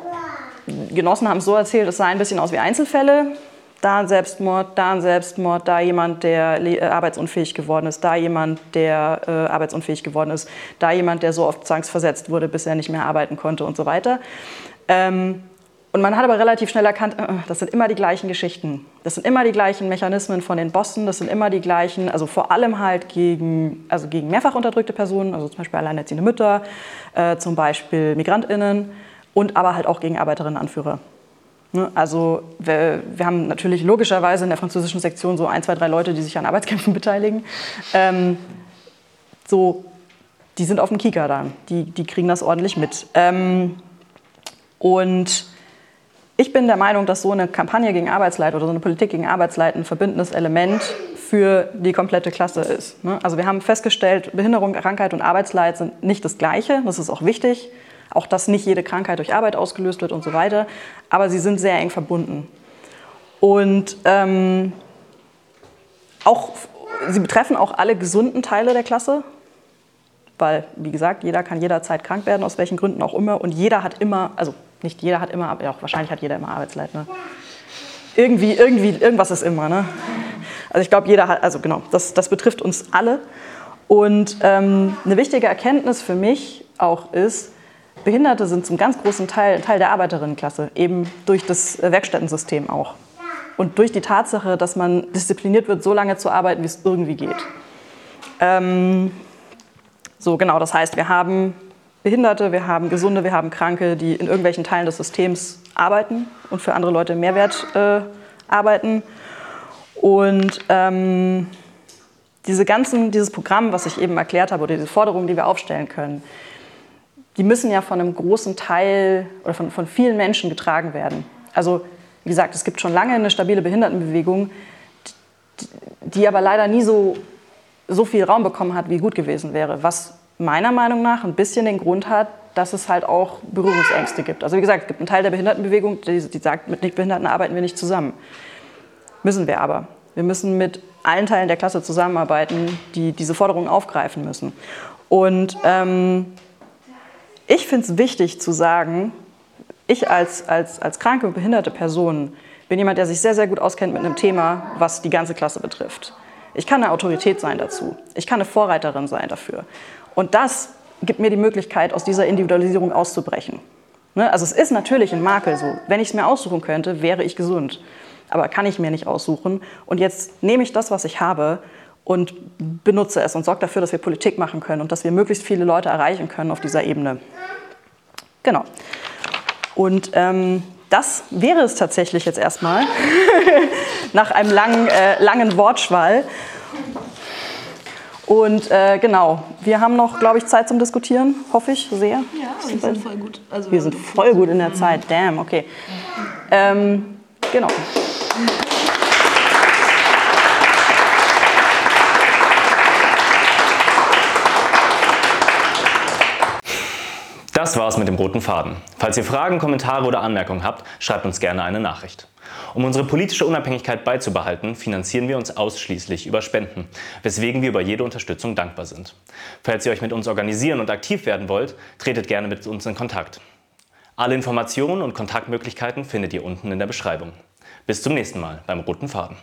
Genossen haben es so erzählt, es sah ein bisschen aus wie Einzelfälle da ein Selbstmord, da ein Selbstmord, da jemand, der äh, arbeitsunfähig geworden ist, da jemand, der äh, arbeitsunfähig geworden ist, da jemand, der so oft zwangsversetzt wurde, bis er nicht mehr arbeiten konnte und so weiter. Ähm, Und man hat aber relativ schnell erkannt, äh, das sind immer die gleichen Geschichten. Das sind immer die gleichen Mechanismen von den Bossen, das sind immer die gleichen, also vor allem halt gegen, also gegen mehrfach unterdrückte Personen, also zum Beispiel alleinerziehende Mütter, äh, zum Beispiel MigrantInnen und aber halt auch gegen Arbeiterinnen-Anführer. Ne? Also wir, wir, haben natürlich logischerweise in der französischen Sektion so ein, zwei, drei Leute, die sich an Arbeitskämpfen beteiligen. Ähm, so, die sind auf dem Kieker dann, die, die kriegen das ordentlich mit. Ähm, und ich bin der Meinung, dass so eine Kampagne gegen Arbeitsleit oder so eine Politik gegen Arbeitsleit ein verbindendes Element für die komplette Klasse ist. Ne? Also wir haben festgestellt, Behinderung, Krankheit und Arbeitsleid sind nicht das Gleiche. Das ist auch wichtig. Auch dass nicht jede Krankheit durch Arbeit ausgelöst wird und so weiter. Aber sie sind sehr eng verbunden. Und ähm, auch, sie betreffen auch alle gesunden Teile der Klasse. Weil, wie gesagt, jeder kann jederzeit krank werden, aus welchen Gründen auch immer. Und jeder hat immer, also nicht jeder hat immer, ja, wahrscheinlich hat jeder immer Arbeitsleid. Ne? Irgendwie, irgendwie, irgendwas ist immer. Ne? Also ich glaube, jeder hat, also genau, das, das betrifft uns alle. Und ähm, eine wichtige Erkenntnis für mich auch ist, Behinderte sind zum ganz großen Teil Teil der Arbeiterinnenklasse, eben durch das Werkstättensystem auch. Und durch die Tatsache, dass man diszipliniert wird, so lange zu arbeiten, wie es irgendwie geht. Ähm, so, genau, das heißt, wir haben Behinderte, wir haben Gesunde, wir haben Kranke, die in irgendwelchen Teilen des Systems arbeiten und für andere Leute Mehrwert äh, arbeiten. Und ähm, diese ganzen, dieses Programm, was ich eben erklärt habe, oder diese Forderungen, die wir aufstellen können, die müssen ja von einem großen Teil oder von, von vielen Menschen getragen werden. Also wie gesagt, es gibt schon lange eine stabile Behindertenbewegung, die, aber leider nie so, so viel Raum bekommen hat, wie gut gewesen wäre, was meiner Meinung nach ein bisschen den Grund hat, dass es halt auch Berührungsängste gibt. Also wie gesagt, es gibt einen Teil der Behindertenbewegung, die, die sagt, mit Nichtbehinderten arbeiten wir nicht zusammen. Müssen wir aber. Wir müssen mit allen Teilen der Klasse zusammenarbeiten, die diese Forderungen aufgreifen müssen. Und ähm, ich finde es wichtig zu sagen, ich als, als, als kranke und behinderte Person bin jemand, der sich sehr, sehr gut auskennt mit einem Thema, was die ganze Klasse betrifft. Ich kann eine Autorität sein dazu. Ich kann eine Vorreiterin sein dafür. Und das gibt mir die Möglichkeit, aus dieser Individualisierung auszubrechen. Ne? Also es ist natürlich ein Makel so. Wenn ich es mir aussuchen könnte, wäre ich gesund. Aber kann ich mir nicht aussuchen. Und jetzt nehme ich das, was ich habe und benutze es und sorge dafür, dass wir Politik machen können und dass wir möglichst viele Leute erreichen können auf dieser Ebene. Genau. Und ähm, das wäre es tatsächlich jetzt erstmal nach einem langen, äh, langen Wortschwall. Und äh, genau, wir haben noch, glaube ich, Zeit zum Diskutieren, hoffe ich sehr. Ja, wir sind voll gut. Also wir sind voll gut in der Zeit, damn, okay. Ähm, genau. Das war's mit dem roten Faden. Falls ihr Fragen, Kommentare oder Anmerkungen habt, schreibt uns gerne eine Nachricht. Um unsere politische Unabhängigkeit beizubehalten, finanzieren wir uns ausschließlich über Spenden, weswegen wir über jede Unterstützung dankbar sind. Falls ihr euch mit uns organisieren und aktiv werden wollt, tretet gerne mit uns in Kontakt. Alle Informationen und Kontaktmöglichkeiten findet ihr unten in der Beschreibung. Bis zum nächsten Mal beim Roten Faden.